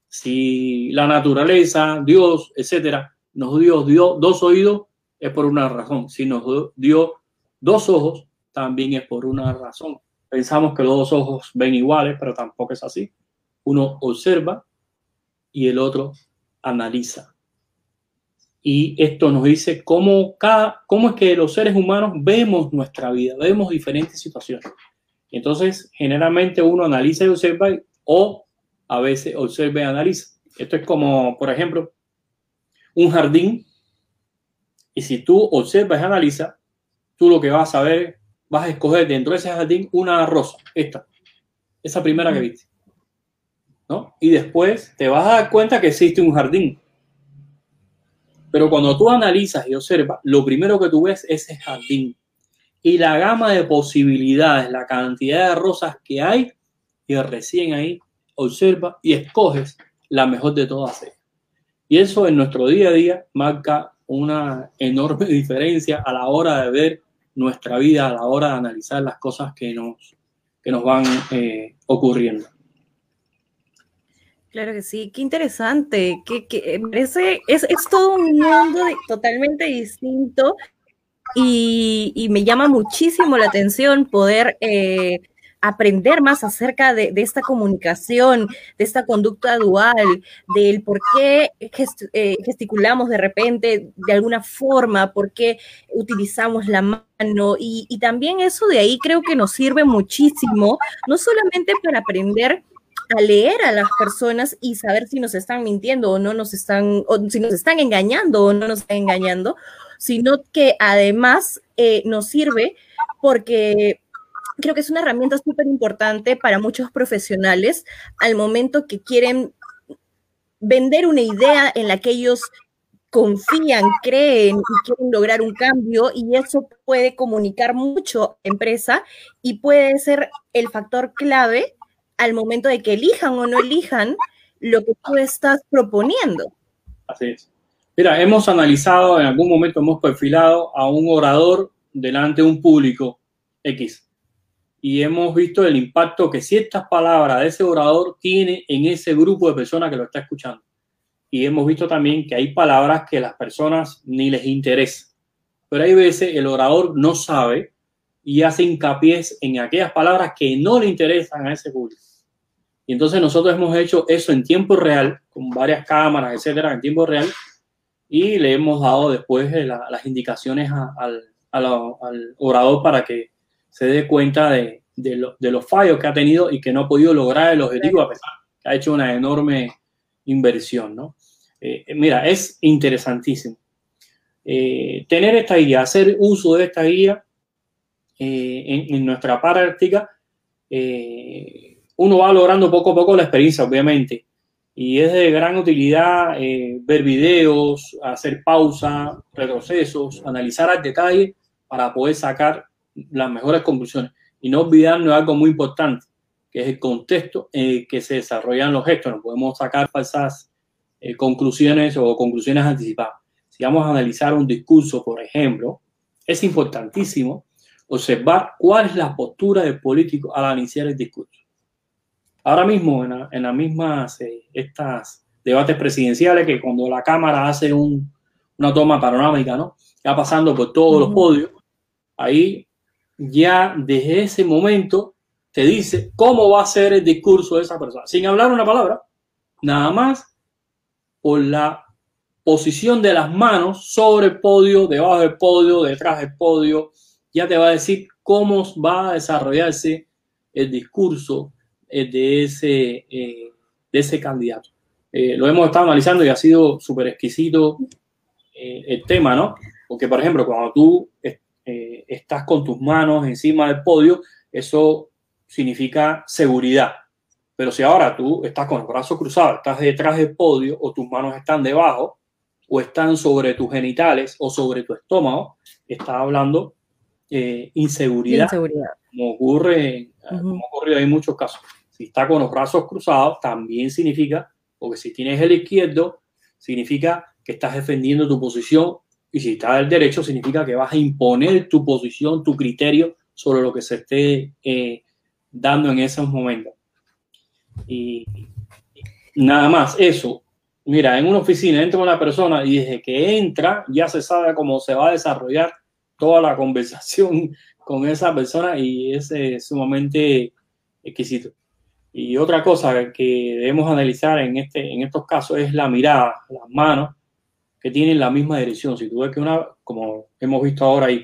si la naturaleza, Dios, etcétera, nos dio, dio dos oídos, es por una razón. Si nos dio dos ojos, también es por una razón. Pensamos que los dos ojos ven iguales, pero tampoco es así. Uno observa y el otro analiza. Y esto nos dice cómo, cada, cómo es que los seres humanos vemos nuestra vida, vemos diferentes situaciones. entonces, generalmente uno analiza y observa o a veces observa y analiza. Esto es como, por ejemplo, un jardín. Y si tú observas y analizas, tú lo que vas a ver, vas a escoger dentro de ese jardín una rosa, esta, esa primera que viste. ¿no? Y después te vas a dar cuenta que existe un jardín pero cuando tú analizas y observas, lo primero que tú ves es el jardín y la gama de posibilidades, la cantidad de rosas que hay, y recién ahí observa y escoges la mejor de todas. Y eso en nuestro día a día marca una enorme diferencia a la hora de ver nuestra vida, a la hora de analizar las cosas que nos, que nos van eh, ocurriendo. Claro que sí, qué interesante, que, que parece, es, es, todo un mundo totalmente distinto y, y, me llama muchísimo la atención poder eh, aprender más acerca de, de, esta comunicación, de esta conducta dual, del por qué eh, gesticulamos de repente de alguna forma, por qué utilizamos la mano y, y también eso de ahí creo que nos sirve muchísimo, no solamente para aprender a leer a las personas y saber si nos están mintiendo o no nos están, o si nos están engañando o no nos están engañando, sino que además eh, nos sirve porque creo que es una herramienta súper importante para muchos profesionales al momento que quieren vender una idea en la que ellos confían, creen y quieren lograr un cambio y eso puede comunicar mucho a la empresa y puede ser el factor clave al momento de que elijan o no elijan lo que tú estás proponiendo. Así es. Mira, hemos analizado, en algún momento hemos perfilado a un orador delante de un público X y hemos visto el impacto que ciertas palabras de ese orador tiene en ese grupo de personas que lo está escuchando. Y hemos visto también que hay palabras que las personas ni les interesa. Pero hay veces el orador no sabe y hace hincapié en aquellas palabras que no le interesan a ese público. Y entonces nosotros hemos hecho eso en tiempo real, con varias cámaras, etcétera, en tiempo real, y le hemos dado después las indicaciones al, orador para que se dé cuenta de, los fallos que ha tenido y que no ha podido lograr el objetivo, a pesar que ha hecho una enorme inversión. ¿no? Eh, mira, es interesantísimo. Eh, tener esta guía, hacer uso de esta guía eh, en, en, nuestra práctica uno va logrando poco a poco la experiencia, obviamente. Y es de gran utilidad eh, ver videos, hacer pausa, retrocesos, analizar al detalle para poder sacar las mejores conclusiones. Y no olvidarnos de algo muy importante, que es el contexto en el que se desarrollan los gestos. No podemos sacar falsas eh, conclusiones o conclusiones anticipadas. Si vamos a analizar un discurso, por ejemplo, es importantísimo observar cuál es la postura del político al iniciar el discurso. Ahora mismo en, la, en las mismas eh, estas debates presidenciales que cuando la Cámara hace un, una toma panorámica, ¿no? Ya pasando por todos los podios, ahí ya desde ese momento te dice cómo va a ser el discurso de esa persona, sin hablar una palabra, nada más por la posición de las manos sobre el podio, debajo del podio, detrás del podio, ya te va a decir cómo va a desarrollarse el discurso eh, de, ese, eh, de ese candidato. Eh, lo hemos estado analizando y ha sido súper exquisito el tema, ¿no? Porque, por ejemplo, cuando tú estás con tus manos encima del podio, eso significa seguridad. Pero si ahora tú estás con los brazos cruzados, estás detrás del podio o tus manos están debajo o están sobre tus genitales o sobre tu estómago, está hablando eh, inseguridad, inseguridad, como ocurre, como ocurrido en muchos casos. Si está con los brazos cruzados, también significa, porque si tienes el izquierdo, significa que estás defendiendo tu posición y si está el derecho, significa que vas a imponer tu posición, tu criterio sobre lo que se esté eh, dando en esos momentos. Y nada más, eso. Mira, en una oficina entra una persona y desde que entra ya se sabe cómo se va a desarrollar toda la conversación con esa persona y es eh, sumamente exquisito. Y otra cosa que debemos analizar en, este, en estos casos es la mirada, las manos que tienen la misma dirección. Si tú ves que una, como hemos visto ahora ahí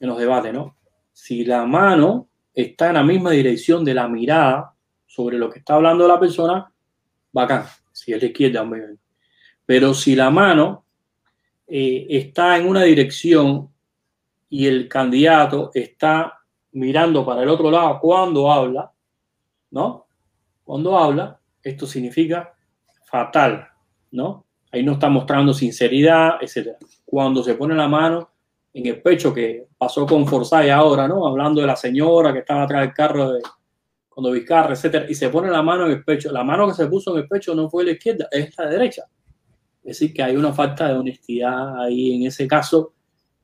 en los debates, ¿no? Si la mano está en la misma dirección de la mirada sobre lo que está hablando la persona, bacán. Si es la izquierda, Pero si la mano eh, está en una dirección y el candidato está mirando para el otro lado cuando habla, ¿no? Cuando habla, esto significa fatal, ¿no? Ahí no está mostrando sinceridad, etc. Cuando se pone la mano en el pecho, que pasó con Forsyth ahora, ¿no? Hablando de la señora que estaba atrás del carro de cuando Vizcarra, etc. Y se pone la mano en el pecho. La mano que se puso en el pecho no fue la izquierda, es la derecha. Es decir, que hay una falta de honestidad ahí en ese caso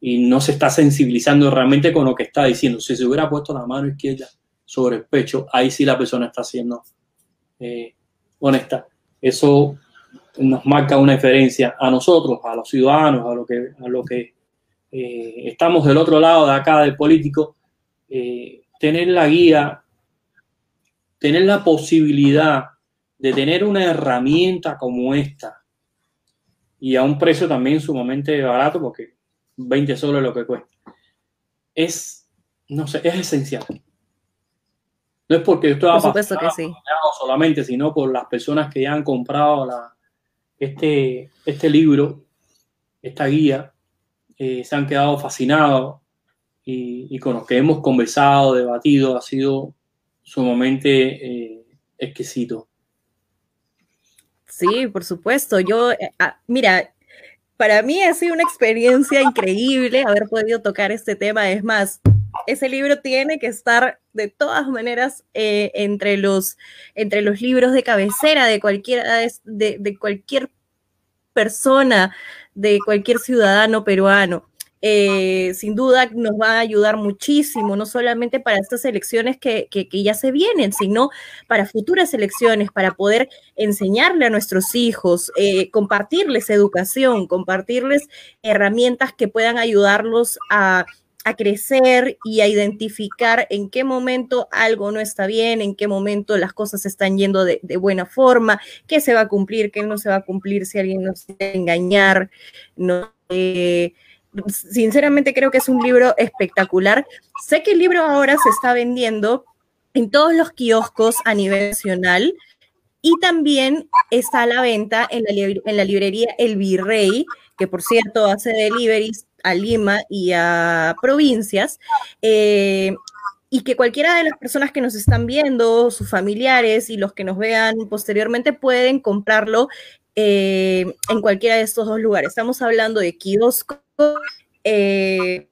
y no se está sensibilizando realmente con lo que está diciendo. Si se hubiera puesto la mano izquierda sobre el pecho, ahí sí la persona está siendo eh, honesta. Eso nos marca una diferencia a nosotros, a los ciudadanos, a lo que, a lo que eh, estamos del otro lado de acá del político, eh, tener la guía, tener la posibilidad de tener una herramienta como esta y a un precio también sumamente barato, porque 20 soles es lo que cuesta, es, no sé, es esencial. No es porque esto Por supuesto que sí. solamente, sino por las personas que ya han comprado la, este, este libro, esta guía, eh, se han quedado fascinados y, con los que hemos conversado, debatido, ha sido sumamente eh, exquisito. Sí, por supuesto. Yo, eh, ah, mira, para mí ha sido una experiencia increíble haber podido tocar este tema. Es más, ese libro tiene que estar de todas maneras eh, entre, los, entre los libros de cabecera de, cualquiera, de, de cualquier persona, de cualquier ciudadano peruano. Eh, sin duda nos va a ayudar muchísimo, no solamente para estas elecciones que, ya se vienen, sino para futuras elecciones, para poder enseñarle a nuestros hijos, eh, compartirles educación, compartirles herramientas que puedan ayudarlos a, crecer y a identificar en qué momento algo no está bien, en qué momento las cosas están yendo de, buena forma, qué se va a cumplir, qué no se va a cumplir, si alguien nos quiere engañar, no. Eh, sinceramente creo que es un libro espectacular. Sé que el libro ahora se está vendiendo en todos los kioscos a nivel nacional y también está a la venta en la, librería El Virrey, que por cierto hace deliveries a Lima y a provincias. Eh, y que cualquiera de las personas que nos están viendo, sus familiares y los que nos vean posteriormente pueden comprarlo eh, en cualquiera de estos dos lugares. Estamos hablando de kioscos eh,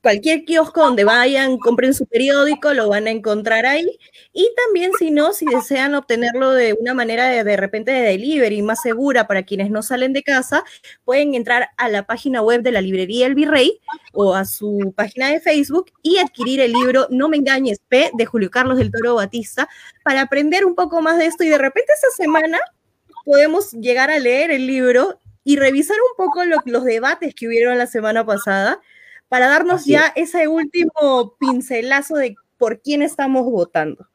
cualquier kiosco donde vayan, compren su periódico, lo van a encontrar ahí. Y también, si no, si desean obtenerlo de una manera de, de repente de delivery más segura para quienes no salen de casa, pueden entrar a la página web de la librería El Virrey o a su página de Facebook y adquirir el libro No me engañes, P de Julio Carlos del Toro Batista para aprender un poco más de esto y de repente esa semana podemos llegar a leer el libro y revisar un poco los debates que hubieron la semana pasada para darnos ya ese último pincelazo de por quién estamos votando.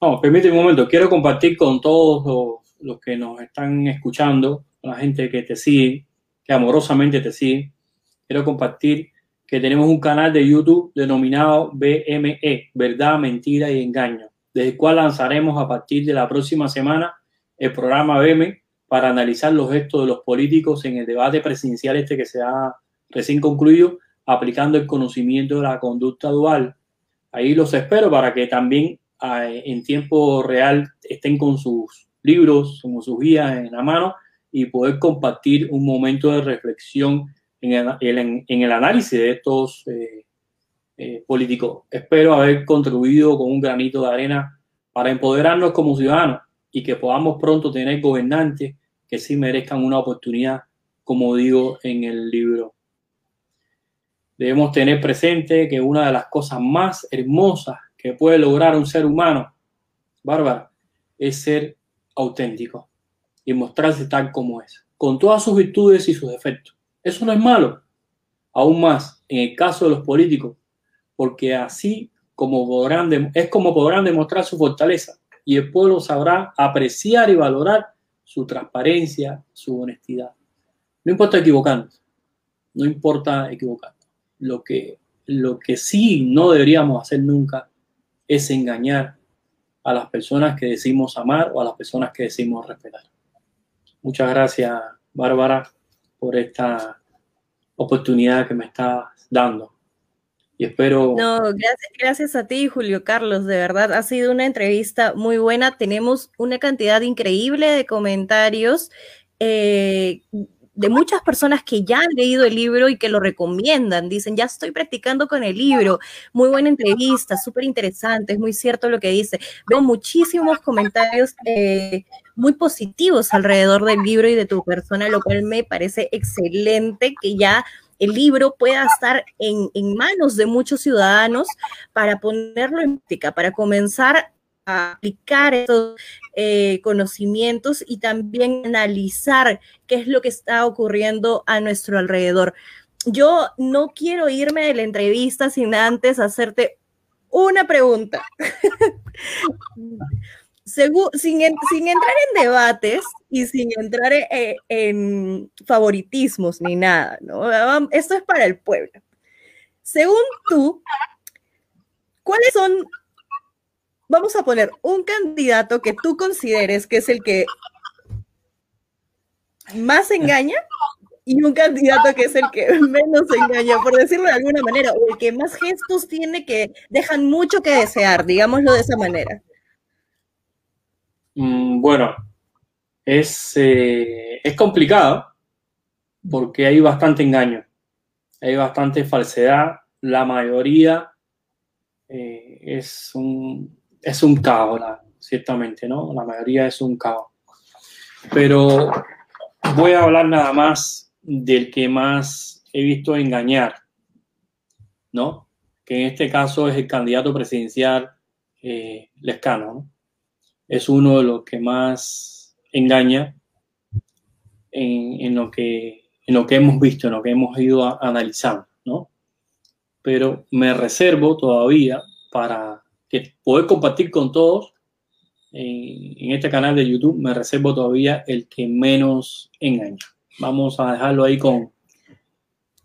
No, permíteme un momento, quiero compartir con todos los, que nos están escuchando, la gente que te sigue, que amorosamente te sigue, quiero compartir que tenemos un canal de YouTube denominado BME, Verdad, Mentira y Engaño, desde el cual lanzaremos a partir de la próxima semana el programa BME para analizar los gestos de los políticos en el debate presidencial este que se ha recién concluido, aplicando el conocimiento de la conducta dual. Ahí los espero para que también ah, en tiempo real estén con sus libros, con sus guías en la mano y poder compartir un momento de reflexión en el, análisis de estos eh, eh, políticos. Espero haber contribuido con un granito de arena para empoderarnos como ciudadanos y que podamos pronto tener gobernantes que sí merezcan una oportunidad, como digo en el libro. Debemos tener presente que una de las cosas más hermosas que puede lograr un ser humano, Bárbara, es ser auténtico y mostrarse tal como es, con todas sus virtudes y sus defectos. Eso no es malo. Aún más, en el caso de los políticos, porque así como podrán, es como podrán demostrar su fortaleza y el pueblo sabrá apreciar y valorar su transparencia, su honestidad. No importa equivocarnos, no importa equivocarnos. Lo que, lo que sí no deberíamos hacer nunca es engañar a las personas que decimos amar o a las personas que decimos respetar. Muchas gracias, Bárbara, por esta oportunidad que me estás dando. Y espero... No, gracias, a ti, Julio Carlos, de verdad, ha sido una entrevista muy buena. Tenemos una cantidad increíble de comentarios. Eh, de muchas personas que ya han leído el libro y que lo recomiendan. Dicen, ya estoy practicando con el libro. Muy buena entrevista, súper interesante, es muy cierto lo que dice. Veo muchísimos comentarios eh, muy positivos alrededor del libro y de tu persona, lo cual me parece excelente que ya el libro pueda estar en, manos de muchos ciudadanos para ponerlo en práctica, para comenzar a aplicar estos eh, conocimientos y también analizar qué es lo que está ocurriendo a nuestro alrededor. Yo no quiero irme de la entrevista sin antes hacerte una pregunta. sin, entrar en debates y sin entrar en, en favoritismos ni nada, ¿no? Esto es para el pueblo. Según tú, ¿cuáles son vamos a poner un candidato que tú consideres que es el que más engaña y un candidato que es el que menos engaña, por decirlo de alguna manera, o el que más gestos tiene que dejan mucho que desear, digámoslo de esa manera. Mm, bueno, es, eh, es complicado porque hay bastante engaño, hay bastante falsedad, la mayoría eh, es un, es un caos, ciertamente, ¿no? La mayoría es un caos. Pero voy a hablar nada más del que más he visto engañar, ¿no? Que en este caso es el candidato presidencial eh, Lescano, ¿no? Es uno de los que más engaña en, lo que, en lo que hemos visto, en lo que hemos ido analizando, ¿no? Pero me reservo todavía para que poder compartir con todos en, este canal de YouTube, me reservo todavía el que menos engaña. Vamos a dejarlo ahí con,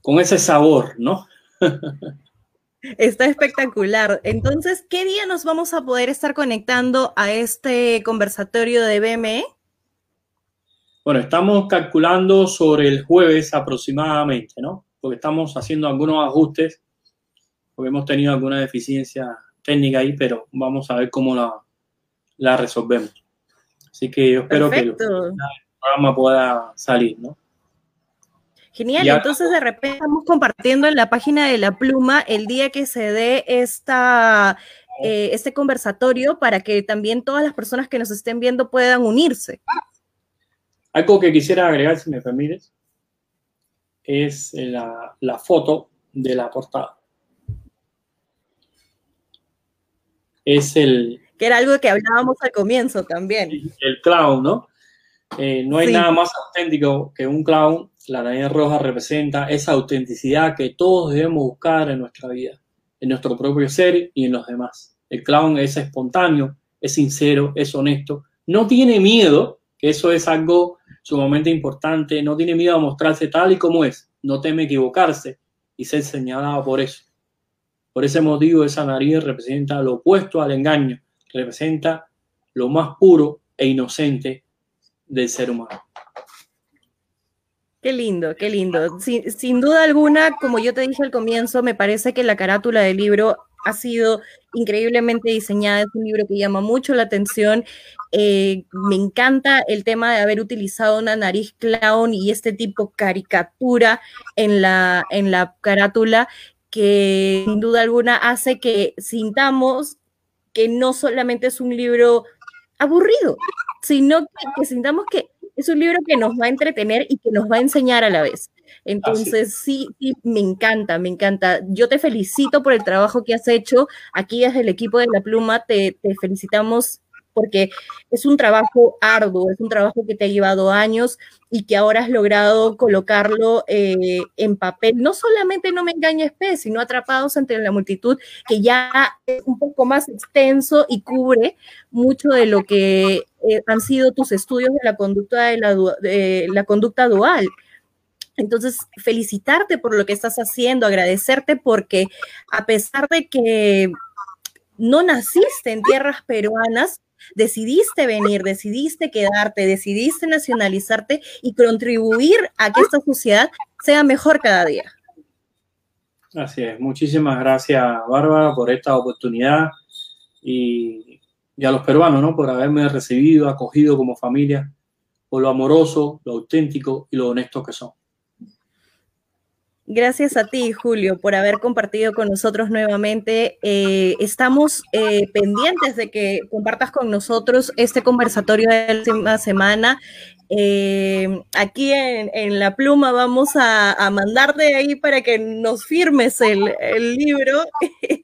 con ese sabor, ¿no? Está espectacular. Entonces, ¿qué día nos vamos a poder estar conectando a este conversatorio de BME? Bueno, estamos calculando sobre el jueves aproximadamente, ¿no? Porque estamos haciendo algunos ajustes, porque hemos tenido alguna deficiencia técnica ahí, pero vamos a ver cómo la, la resolvemos. Así que yo espero que el programa pueda salir, ¿no? Genial, entonces de repente estamos compartiendo en la página de la pluma el día que se dé esta, eh, este conversatorio para que también todas las personas que nos estén viendo puedan unirse. Algo que quisiera agregar, si me permites, es la, la foto de la portada. es el... Que era algo que hablábamos al comienzo también. El clown, ¿no? Eh, no hay nada más auténtico que un clown. La nariz roja representa esa autenticidad que todos debemos buscar en nuestra vida, en nuestro propio ser y en los demás. El clown es espontáneo, es sincero, es honesto, no tiene miedo, que eso es algo sumamente importante, no tiene miedo a mostrarse tal y como es, no teme equivocarse y ser señalado por eso. Por ese motivo, esa nariz representa lo opuesto al engaño, representa lo más puro e inocente del ser humano. Qué lindo, qué lindo. Sin, duda alguna, como yo te dije al comienzo, me parece que la carátula del libro ha sido increíblemente diseñada, es un libro que llama mucho la atención. Eh, me encanta el tema de haber utilizado una nariz clown y este tipo caricatura en la, en la carátula que sin duda alguna hace que sintamos que no solamente es un libro aburrido, sino que, sintamos que es un libro que nos va a entretener y que nos va a enseñar a la vez. Entonces, sí, sí, me encanta, me encanta. Yo te felicito por el trabajo que has hecho. Aquí desde el equipo de La Pluma te, te felicitamos porque es un trabajo arduo, es un trabajo que te ha llevado años y que ahora has logrado colocarlo eh, en papel. No solamente No me engañes P, sino Atrapados entre la multitud, que ya es un poco más extenso y cubre mucho de lo que eh, han sido tus estudios de la conducta, de la, conducta dual. Entonces, felicitarte por lo que estás haciendo, agradecerte porque a pesar de que no naciste en tierras peruanas, decidiste venir, decidiste quedarte, decidiste nacionalizarte y contribuir a que esta sociedad sea mejor cada día. Así es. Muchísimas gracias, Bárbara, por esta oportunidad y, a los peruanos, ¿no? Por haberme recibido, acogido como familia, por lo amoroso, lo auténtico y lo honesto que son. Gracias a ti, Julio, por haber compartido con nosotros nuevamente. Eh, estamos eh, pendientes de que compartas con nosotros este conversatorio de la semana. Eh, aquí en, La Pluma vamos a, mandarte ahí para que nos firmes el, el libro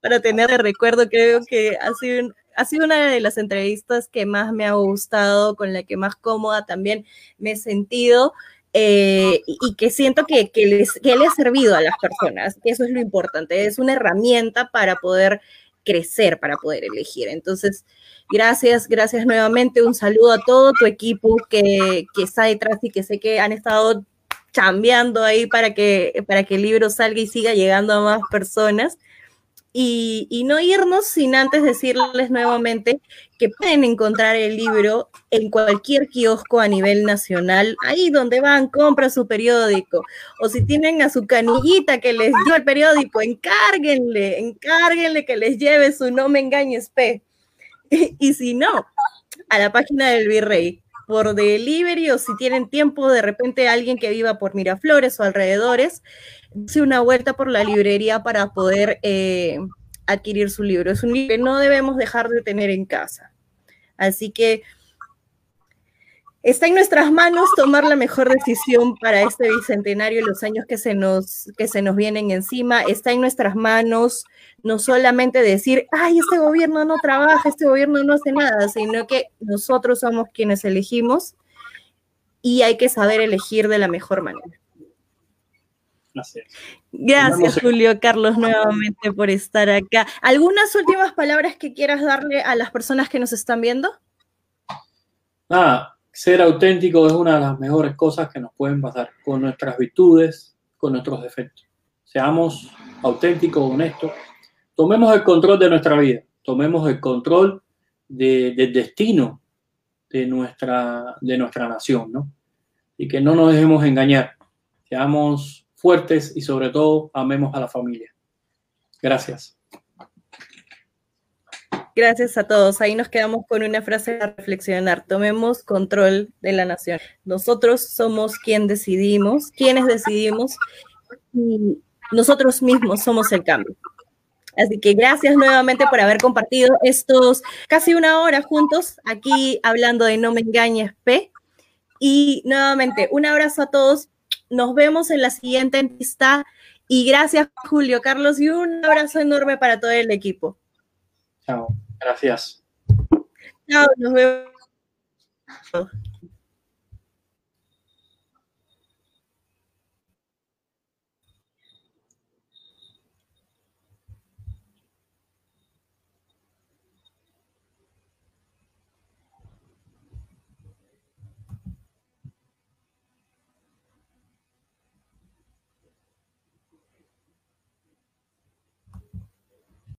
para tener de recuerdo. Creo que ha sido, ha sido una de las entrevistas que más me ha gustado, con la que más cómoda también me he sentido. Eh, y que siento que, que, les, que le ha servido a las personas, que eso es lo importante, es una herramienta para poder crecer, para poder elegir. Entonces, gracias, gracias nuevamente, un saludo a todo tu equipo que, que está detrás y que sé que han estado chambeando ahí para que, para que el libro salga y siga llegando a más personas y, no irnos sin antes decirles nuevamente que pueden encontrar el libro en cualquier kiosco a nivel nacional, ahí donde van, compran su periódico, o si tienen a su canillita que les dio el periódico, encárguenle, encárguenle que les lleve su No me engañes P. Y, si no, a la página del Virrey, por delivery o si tienen tiempo, de repente alguien que viva por Miraflores o alrededores, una vuelta por la librería para poder eh, adquirir su libro. Es un libro que no debemos dejar de tener en casa. Así que está en nuestras manos tomar la mejor decisión para este bicentenario y los años que se nos, que se nos vienen encima. Está en nuestras manos no solamente decir, ay, este gobierno no trabaja, este gobierno no hace nada, sino que nosotros somos quienes elegimos y hay que saber elegir de la mejor manera. Gracias, Julio Carlos, nuevamente por estar acá. ¿Algunas últimas palabras que quieras darle a las personas que nos están viendo? Nada, ser auténtico es una de las mejores cosas que nos pueden pasar con nuestras virtudes, con nuestros defectos. Seamos auténticos, honestos. Tomemos el control de nuestra vida, tomemos el control del destino de nuestra, de nuestra nación, ¿no? Y que no nos dejemos engañar. Seamos fuertes y sobre todo amemos a la familia. Gracias. Gracias a todos. Ahí nos quedamos con una frase a reflexionar. Tomemos control de la nación. Nosotros somos quien decidimos, quienes decidimos y nosotros mismos somos el cambio. Así que gracias nuevamente por haber compartido estos casi una hora juntos aquí hablando de No me engañes P. Y nuevamente, un abrazo a todos. Nos vemos en la siguiente entrevista y gracias Julio Carlos y un abrazo enorme para todo el equipo. Chao, gracias. Chao, nos vemos.